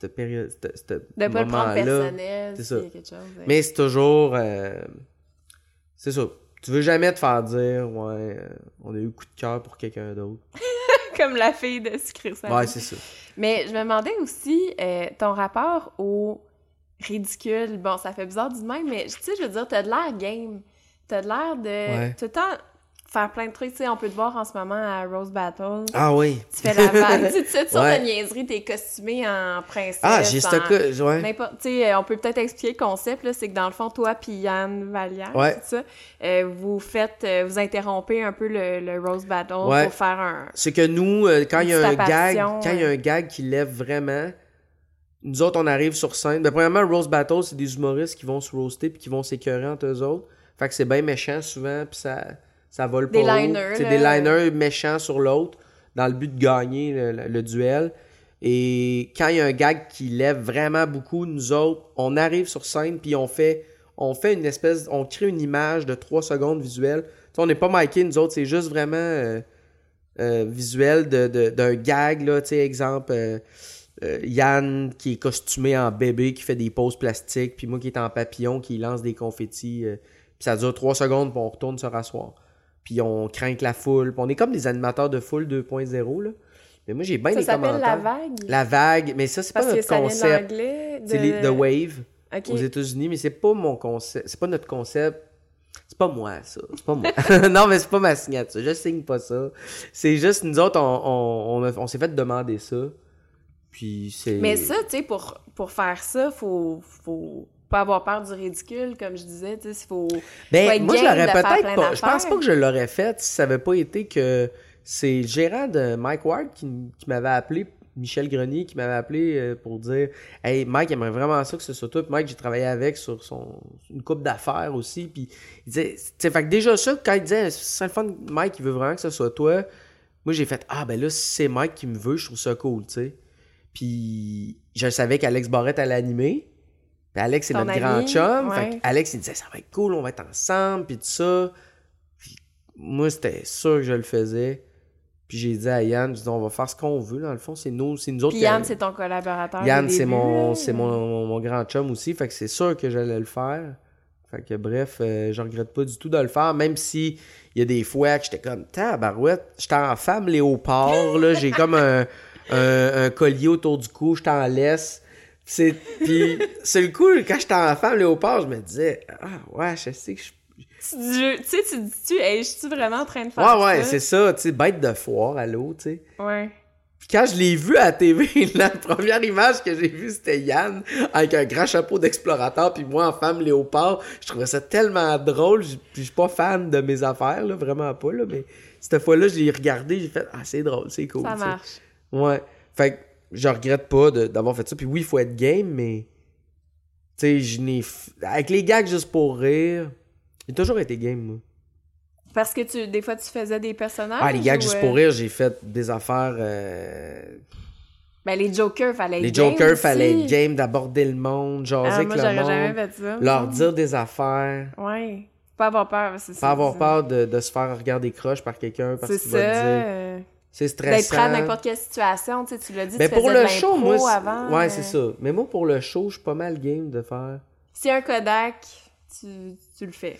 cette période, De pas le prendre personnel, c'est ça. a quelque chose. ouais. Mais c'est toujours. euh, c'est ça. Tu veux jamais te faire dire, ouais, euh, on a eu coup de cœur pour quelqu'un d'autre. Comme la fille de Sucré Salé. Ouais, c'est ça. Mais je me demandais aussi euh, ton rapport au ridicule. Bon, ça fait bizarre du même, mais tu sais, je veux dire, t'as de l'air game. T'as de l'air de Ouais. tout le temps faire plein de trucs. Tu sais, on peut te voir en ce moment à Rose Battle. Ah oui. Tu fais la vague. tu sais, toutes sortes Ouais. de niaiseries, t'es costumé en princesse. Ah, j'ai stocké. Ouais. Tu sais, euh, on peut peut-être expliquer le concept, là, c'est que dans le fond, toi puis Yann Vallière, Ouais. ça, euh, vous faites, euh, vous interrompez un peu le, le Rose Battle Ouais. pour faire un... C'est que nous, euh, quand il y a un gag, quand il y a un gag qui lève vraiment, nous autres, on arrive sur scène. Ben, premièrement, Rose Battle, c'est des humoristes qui vont se roaster puis qui vont s'écœurer entre eux autres. Fait que c'est bien méchant souvent, puis ça, ça vole Des pas haut. liners, C'est des liners méchants sur l'autre, dans le but de gagner le, le- le duel. Et quand il y a un gag qui lève vraiment beaucoup, nous autres, on arrive sur scène puis on fait, on fait une espèce, on crée une image de 3 secondes visuelle. On n'est pas miqué, nous autres, c'est juste vraiment euh, euh, visuel de- de- d'un gag, là, tu sais, exemple, euh, Yann qui est costumé en bébé, qui fait des poses plastiques, puis moi qui est en papillon, qui lance des confettis, puis ça dure 3 secondes, puis on retourne se rasseoir. Puis on craint la foule, puis on est comme des animateurs de foule 2.0, là. Mais moi, j'ai bien Ça des s'appelle commentaires. La Vague? La vague, mais ça, c'est pas notre ça concept. de... C'est les- The Wave aux États-Unis, mais c'est pas mon concept. C'est pas notre concept. C'est pas moi, ça. C'est pas moi. non, mais c'est pas ma signature. Je signe pas ça. C'est juste, nous autres, on, on, on, a- on s'est fait demander ça. Puis c'est. Mais ça, tu sais, pour, pour faire ça, faut, faut pas avoir peur du ridicule, comme je disais, tu sais, faut. Ben, faut être moi, je l'aurais peut-être pas. Je pense pas que je l'aurais fait si ça avait pas été que c'est le gérant de Mike Ward qui, qui m'avait appelé, Michel Grenier, qui m'avait appelé euh, pour dire Hey, Mike aimerait vraiment ça que ce soit toi. Puis Mike, j'ai travaillé avec sur son une coupe d'affaires aussi. Puis il disait, fait que déjà ça, quand il disait c'est le fun, Mike, il veut vraiment que ce soit toi. Moi, j'ai fait Ah, ben là, si c'est Mike qui me veut, je trouve ça cool, tu sais. Puis je savais qu'Alex Barrette allait animer. Puis Alex, c'est notre ami, grand chum. ouais. Fait que Alex, il disait, ça va être cool, on va être ensemble, puis tout ça. Puis moi, c'était sûr que je le faisais. Puis j'ai dit à Yann, je dis, on va faire ce qu'on veut, dans le fond, c'est nous, c'est nous autres. Puis qui- Yann, c'est ton collaborateur. Yann, c'est mon, c'est mon, mon, mon grand chum aussi, fait que c'est sûr que j'allais le faire. Fait que bref, euh, je regrette pas du tout de le faire, même si il y a des fois que j'étais comme, tabarouette, j'étais en femme léopard, là, j'ai comme un, un, un collier autour du cou, j'étais en laisse. C'est, puis c'est le coup, quand j'étais en femme léopard, je me disais, ah ouais, je sais que je Tu dis- tu sais, tu dis-tu, hey, je suis vraiment en train de faire Ouais, ça? ouais, c'est ça, tu sais, bête de foire, allô, tu sais. Ouais. Puis quand je l'ai vu à la TV, la première image que j'ai vue, c'était Yann avec un grand chapeau d'explorateur, puis moi en femme léopard. Je trouvais ça tellement drôle. Puis je suis pas fan de mes affaires, là, vraiment pas, là, mais cette fois-là, je l'ai regardé, j'ai fait « Ah, c'est drôle, c'est cool. Ça marche. Ouais. Fait que je regrette pas d'avoir fait ça. Puis oui, il faut être game, mais... Tu sais, je n'ai... f- Avec les gags juste pour rire, j'ai toujours été game, moi. Parce que tu, des fois, tu faisais des personnages. Ah, les gags ou, juste euh, pour rire, j'ai fait des affaires... euh, Ben, les jokers, fallait Les être game jokers, aussi. fallait être game d'aborder le monde, jaser Ah, avec moi, le monde, jamais fait ça. leur dire des affaires, Ouais. Pas avoir peur, c'est ça. pas avoir peur de, de se faire regarder croche par quelqu'un parce C'est qu'il ça. va te dire. C'est D'être stressant. prêt à n'importe quelle situation, tu sais, tu l'as dit, Mais tu pour le show, moi, avant. ouais, euh, c'est ça. Mais moi, pour le show, je suis pas mal game de faire. Si un Kodak, tu, tu le fais.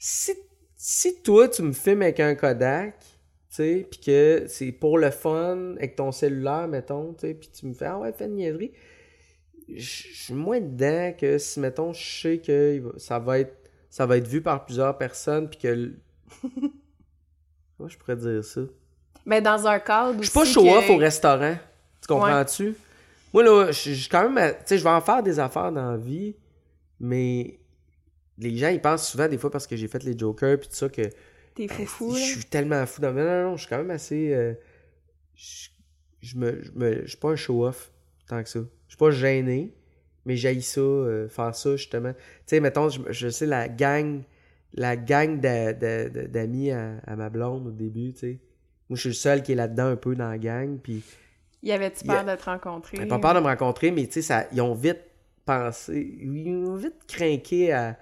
Si, si toi, tu me filmes avec un Kodak, tu sais, puis que c'est pour le fun, avec ton cellulaire, mettons, tu sais, puis tu me fais, ah ouais, fais une niaiserie, je suis moins dedans que si, mettons, je sais que ça va être, ça va être vu par plusieurs personnes, puis que... Comment je pourrais dire ça? Mais dans un cadre Je suis pas show-off que- au restaurant. Tu comprends-tu? Moi, là, je je suis quand même. Tu sais, je vais en faire des affaires dans la vie, mais les gens, ils pensent souvent, des fois, parce que j'ai fait les jokers puis tout ça, que T'es ben, foufou, je là. suis tellement fou. dans- Non, non, non, je suis quand même assez. euh, je, je me, je me- je suis pas un show-off tant que ça. Je suis pas gêné, mais j'haïs ça, euh, faire ça, justement. Tu sais, mettons, je, je sais, la gang, la gang d'a- d'a- d'a- d'amis à, à ma blonde au début, tu sais. Moi, je suis le seul qui est là-dedans un peu dans la gang, puis Y avait-tu a- peur de te rencontrer? j'ai pas peur de me rencontrer, mais tu sais, ils ont vite pensé, ils ont vite craqué à,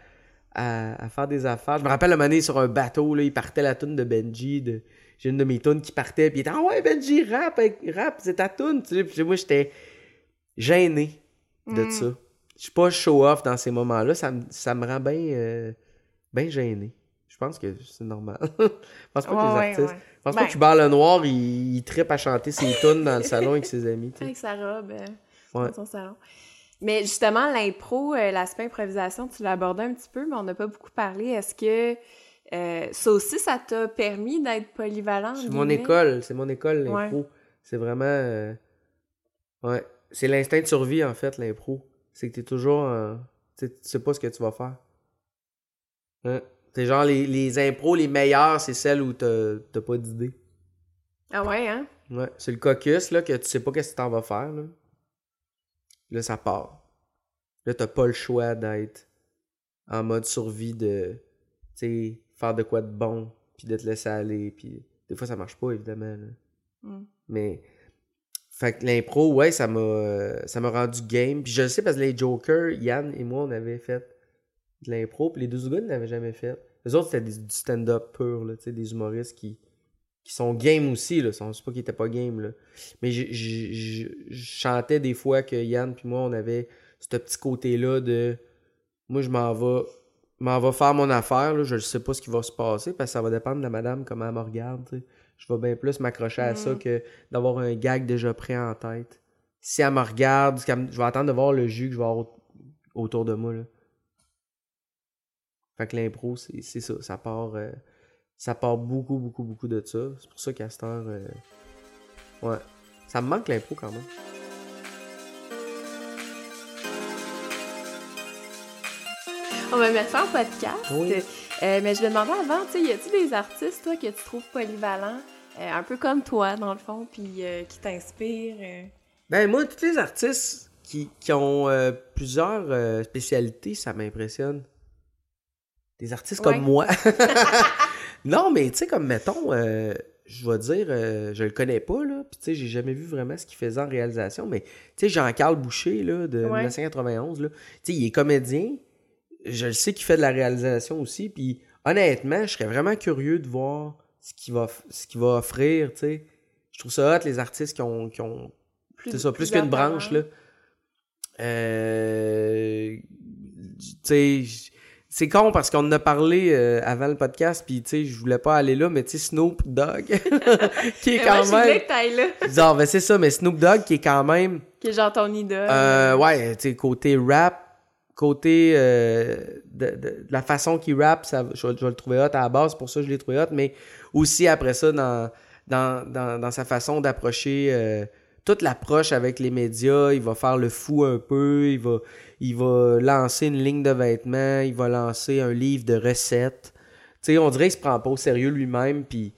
à, à faire des affaires. Je me rappelle le moment donné, sur un bateau, là, il partait la toune de Benji, de, j'ai une de mes tunes qui partait, puis il était « Ah ouais, Benji, rap, rap, c'est ta tune! » Tu sais, puis moi, j'étais gêné de Mm. ça. Je suis pas show-off dans ces moments-là, ça, me- ça me rend bien euh, bien gêné. Je pense que c'est normal. Je pense pas que les Ouais, ouais, artistes... ouais. Je pense Ben- pas que Hubert Lenoir, il, il trippe à chanter ses tunes dans le salon avec ses amis. Avec sa robe euh, Ouais. dans son salon. Mais justement, l'impro, euh, l'aspect improvisation, tu l'as abordé un petit peu, mais on n'a pas beaucoup parlé. Est-ce que euh, ça aussi, ça t'a permis d'être polyvalent? C'est mon école, c'est mon école, l'impro. C'est vraiment. Ouais. C'est l'instinct de survie, en fait, l'impro. C'est que t'es toujours. tu sais pas ce que tu vas faire. Hein? C'est genre les, les impros les meilleures, c'est celles où t'as t'as pas d'idée. Ah ouais, hein? Ouais. C'est le caucus, là, que tu sais pas qu'est-ce que t'en vas faire, là. Là, ça part. Là, t'as pas le choix d'être en mode survie de. Tu sais, faire de quoi de bon, puis de te laisser aller, puis. Des fois, ça marche pas, évidemment, là. Mm. Mais fait que l'impro, ouais, ça m'a ça m'a rendu game. Puis je le sais parce que les Jokers, Yann et moi, on avait fait de l'impro, puis les deux gars ne l'avaient jamais fait. Les autres, c'était du stand-up pur, là, des humoristes qui, qui sont game aussi, là. C'est pas qu'ils étaient pas game, là. Mais je, chantais des fois que Yann puis moi, on avait ce petit côté-là de moi, je m'en vais m'en faire mon affaire, là. Je ne sais pas ce qui va se passer parce que ça va dépendre de la madame, comment elle me regarde. Je vais bien plus m'accrocher à ça Mhm. que d'avoir un gag déjà prêt en tête. Si elle me regarde, je vais attendre de voir le jus que je vais avoir au- autour de moi, là. Fait que l'impro, c'est ça. Ça part, euh, ça part beaucoup, beaucoup, beaucoup de ça. C'est pour ça qu'à cette heure, euh, ouais, Ça me manque l'impro quand même. On va mettre fin au podcast. Oui. Euh, mais je me demandais avant, tu sais, y a-tu des artistes, toi, que tu trouves polyvalents, un peu comme toi, dans le fond, puis qui t'inspirent? Ben, moi, tous les artistes qui, qui ont plusieurs spécialités, ça m'impressionne. Des artistes Ouais. comme moi. non, mais tu sais, comme mettons, euh, je vais dire, euh, je le connais pas, là, puis tu sais, j'ai jamais vu vraiment ce qu'il faisait en réalisation, mais tu sais, Jean-Carl Boucher, là, de Ouais. 1991, là, tu sais, il est comédien, je le sais qu'il fait de la réalisation aussi, puis honnêtement, je serais vraiment curieux de voir ce qu'il va, ce offrir, tu sais. Je trouve ça hot, les artistes qui ont, qui ont c'est ça, plus qu'une branche, talents. là. Euh, tu sais, c'est con parce qu'on en a parlé euh, avant le podcast, puis tu sais, je voulais pas aller là, mais tu sais, Snoop Dogg, qui est Mais quand moi, je même... t'ailles là, Genre, ben c'est ça, mais Snoop Dogg qui est quand même... qui est genre ton idole. Euh, ouais, tu sais, côté rap, côté euh, de, de- de la façon qu'il rappe, ça, je, vais- je vais le trouver hot à la base, pour ça que je l'ai trouvé hot, mais aussi après ça, dans, dans, dans, dans sa façon d'approcher toute l'approche avec les médias, il va faire le fou un peu, il va, il va lancer une ligne de vêtements, il va lancer un livre de recettes. On dirait qu'il se prend pas au sérieux lui-même, puis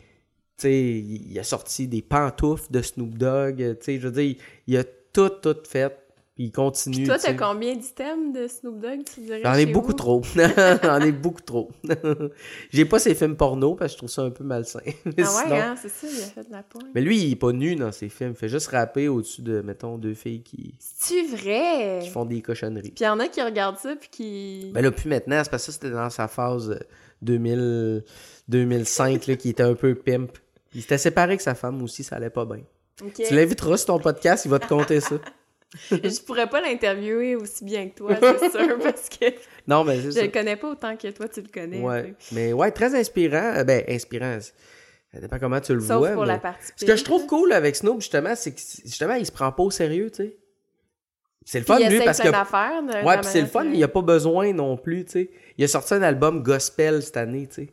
il a sorti des pantoufles de Snoop Dogg, je veux dire, il, il a tout, tout fait, puis il continue. Puis toi, t'as combien d'items de Snoop Dogg, tu dirais? J'en ai beaucoup vous? trop. J'en ai beaucoup trop. J'ai pas ses films porno parce que je trouve ça un peu malsain. Mais, Ah ouais, sinon- hein, c'est ça, il a fait de la pointe. Mais lui, il est pas nu dans ses films. Il fait juste rapper au-dessus de, mettons, deux filles qui, C'est-tu vrai? qui font des cochonneries. Puis il y en a qui regardent ça, puis qui... Ben là, plus maintenant, c'est parce que ça, c'était dans sa phase euh, 2000, 2005, là, qui était un peu pimp. Il s'était séparé avec sa femme aussi, ça allait pas bien. Tu l'inviteras sur ton podcast, il va te conter ça. Je pourrais pas l'interviewer aussi bien que toi, c'est sûr, parce que Non, mais c'est je ça. le connais pas autant que toi, tu le connais. Ouais. Mais ouais, très inspirant. Euh, Ben, inspirant. Ça dépend comment tu le. Sauf vois. pour mais- la partie Ce que je trouve cool avec Snoop, justement, c'est que justement, il se prend pas au sérieux, tu sais. C'est le fun, lui, parce que. de- Ouais, puis c'est le fun, il a pas besoin non plus, tu sais. Il a sorti un album gospel cette année, tu sais.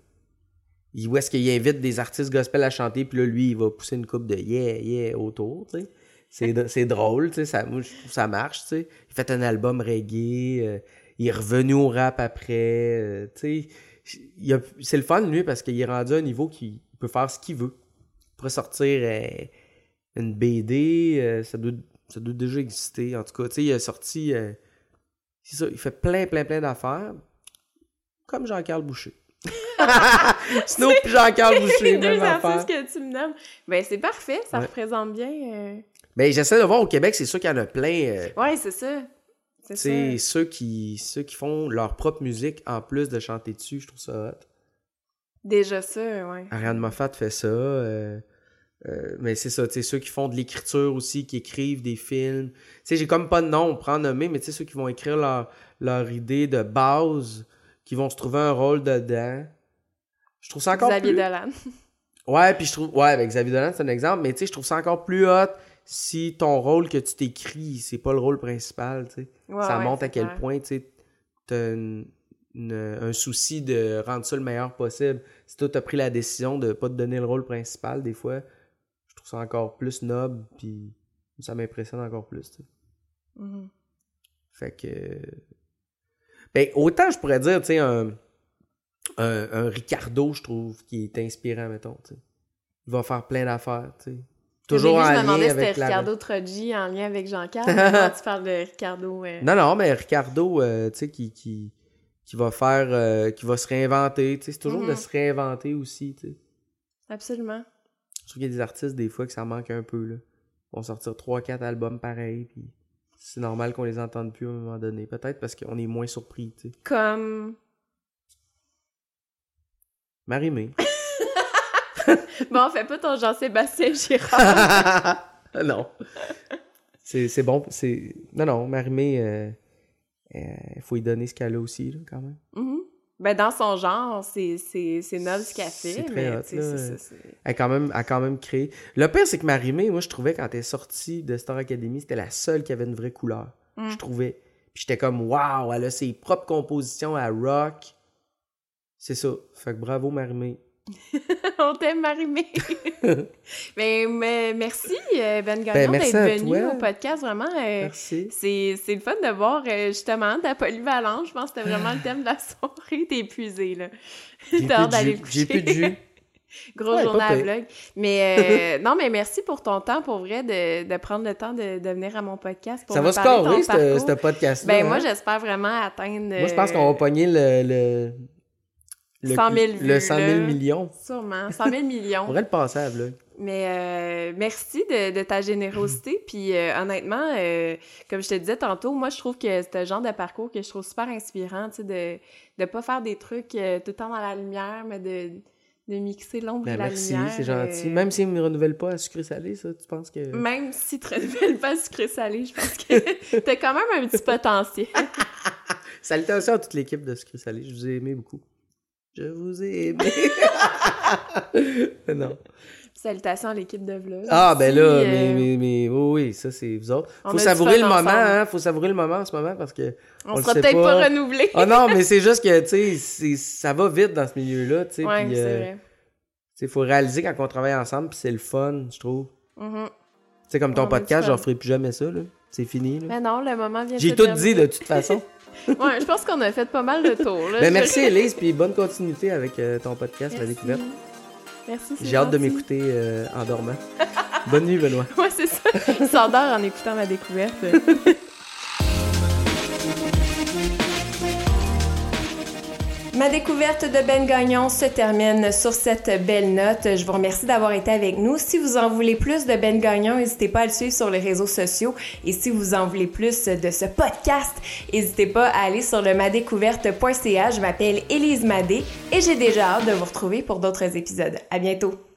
Il- Où est-ce qu'il invite des artistes gospel à chanter, puis là, lui, il va pousser une coupe de yeah, yeah autour, tu sais. C'est, c'est drôle, tu sais. Ça, moi, je trouve ça marche, tu sais. Il fait un album reggae, euh, il est revenu au rap après, euh, tu sais. C'est le fun, lui, parce qu'il est rendu à un niveau qu'il peut faire ce qu'il veut. Il pourrait sortir euh, une BD, ça, doit, ça doit déjà exister. En tout cas, tu sais, il a sorti. c'est ça, il fait plein, plein, plein d'affaires. Comme Jean-Carl Boucher. Snoop et Jean-Carl Boucher, les deux artistes que tu me nommes. Ben, c'est parfait, ça Ouais. représente bien. euh, Ben, j'essaie de voir au Québec, c'est sûr qu'il y en a plein. euh, Ouais, c'est ça. C'est ceux qui, ceux qui font leur propre musique en plus de chanter dessus, je trouve ça hot. Déjà ça, ouais. Ariane Moffat fait ça. euh, euh, mais c'est ça, tu sais, ceux qui font de l'écriture aussi, qui écrivent des films. Tu sais, j'ai comme pas de nom pour en nommer, mais tu sais, ceux qui vont écrire leur, leur idée de base, qui vont se trouver un rôle dedans. Je trouve ça encore Xavier plus... Dolan. Ouais, puis je trouve... Ouais, avec Xavier Dolan, c'est un exemple, mais tu sais, je trouve ça encore plus hot si ton rôle que tu t'écris, c'est pas le rôle principal, tu sais. Ouais, ça ouais, montre à quel clair. point, tu sais, t'as une- une- un souci de rendre ça le meilleur possible. Si toi, t'as pris la décision de pas te donner le rôle principal, des fois, je trouve ça encore plus noble, puis ça m'impressionne encore plus, tu sais. Mhm. Fait que... Ben, autant je pourrais dire, tu sais, un, un, un Ricardo, je trouve, qui est inspirant, mettons, tu sais. Il va faire plein d'affaires, tu sais. Toujours en début, je me lien demandais si avec c'était la... Ricardo Troggi en lien avec Jean-Carl. Tu parles de Ricardo? euh, Non, non, mais Ricardo, euh, tu sais, qui, qui, qui va faire, euh, qui va se réinventer, tu sais, c'est toujours de Mhm. se réinventer aussi, tu sais. Absolument. Je trouve qu'il y a des artistes, des fois, que ça manque un peu, là. Ils vont sortir 3-4 albums pareils, puis c'est normal qu'on les entende plus à un moment donné. Peut-être parce qu'on est moins surpris, tu sais. Comme. Marimé. Bon, fais pas ton Jean-Sébastien Girard. non. C'est bon, c'est... Non, non, Marimé, il faut lui donner ce qu'elle a aussi, là, quand même. Mhm. Ben, dans son genre, c'est noble ce qu'elle fait. Mais, hot, là. ça, Elle a quand même, elle a quand même créé. Le pire, c'est que Marimé, moi, je trouvais quand elle est sortie de Star Academy, c'était la seule qui avait une vraie couleur. Mm. Je trouvais. Puis j'étais comme, waouh, elle a ses propres compositions à rock. C'est ça. Fait que bravo, Marimé. On t'aime, Marie-Mé. mais, mais, merci, euh, Ben Gagnon, Ben, d'être venu au podcast. Vraiment, euh, Merci. c'est c'est le fun de voir, euh, justement, ta polyvalence. Je pense que c'était vraiment le thème de la soirée. T'es épuisé, là. J'ai T'as hâte plus de d'aller jus. te J'ai plus de coucher. jus. Gros Ouais, journée pas à vlog. Mais euh, non, mais merci pour ton temps, pour vrai, de, de prendre le temps de, de venir à mon podcast. Pour Ça me va se carrer, ce podcast-là. Ben, moi, hein? j'espère vraiment atteindre. Moi, je pense qu'on va pogner le... le... le 100 000 Le vues, 100 000 là. millions. Sûrement, 100 000 On millions. pourrait le passer à vlog. Mais euh, merci de, de ta générosité. Puis euh, honnêtement, euh, comme je te disais tantôt, moi je trouve que c'est un genre de parcours que je trouve super inspirant, tu sais, de ne pas faire des trucs euh, tout le temps dans la lumière, mais de, de mixer l'ombre et Ben, la merci, lumière. c'est gentil. euh, Même s'ils ne me renouvellent pas à sucré salé, ça, tu penses que... Même si tu ne renouvelles pas sucré salé, je pense que t'as quand même un petit potentiel. Salutations à toute l'équipe de sucré salé. Je vous ai aimé beaucoup. Je vous ai aimé. non. Salutations à l'équipe de Vlog. Ah, ben Si, là, euh, mais, mais, mais oui, oui, ça, c'est vous autres. On Faut savourer le moment, ensemble. hein. Faut savourer le moment en ce moment parce que. On, on le sera peut-être pas, pas. renouvelés. Oh non, mais c'est juste que, tu sais, ça va vite dans ce milieu-là, tu sais. ouais, c'est euh, vrai. tu sais, faut réaliser quand on travaille ensemble, puis c'est le fun, je trouve. Tu Mhm. sais, comme ton On podcast, j'en ferai plus jamais ça, là. C'est fini, là. Mais non, le moment vient de J'ai tout terminer. dit, de toute façon. Ouais, je pense qu'on a fait pas mal de tours. Là, ben, merci, Elise, puis bonne continuité avec euh, ton podcast, La Merci. Découverte. Merci, J'ai hâte de m'écouter euh, en dormant. Bonne nuit, Benoît. Ouais, c'est ça. Il s'endort en écoutant ma découverte. Ma découverte de Ben Gagnon se termine sur cette belle note. Je vous remercie d'avoir été avec nous. Si vous en voulez plus de Ben Gagnon, n'hésitez pas à le suivre sur les réseaux sociaux. Et si vous en voulez plus de ce podcast, n'hésitez pas à aller sur le madécouverte.ca. Je m'appelle Élise Madé et j'ai déjà hâte de vous retrouver pour d'autres épisodes. À bientôt!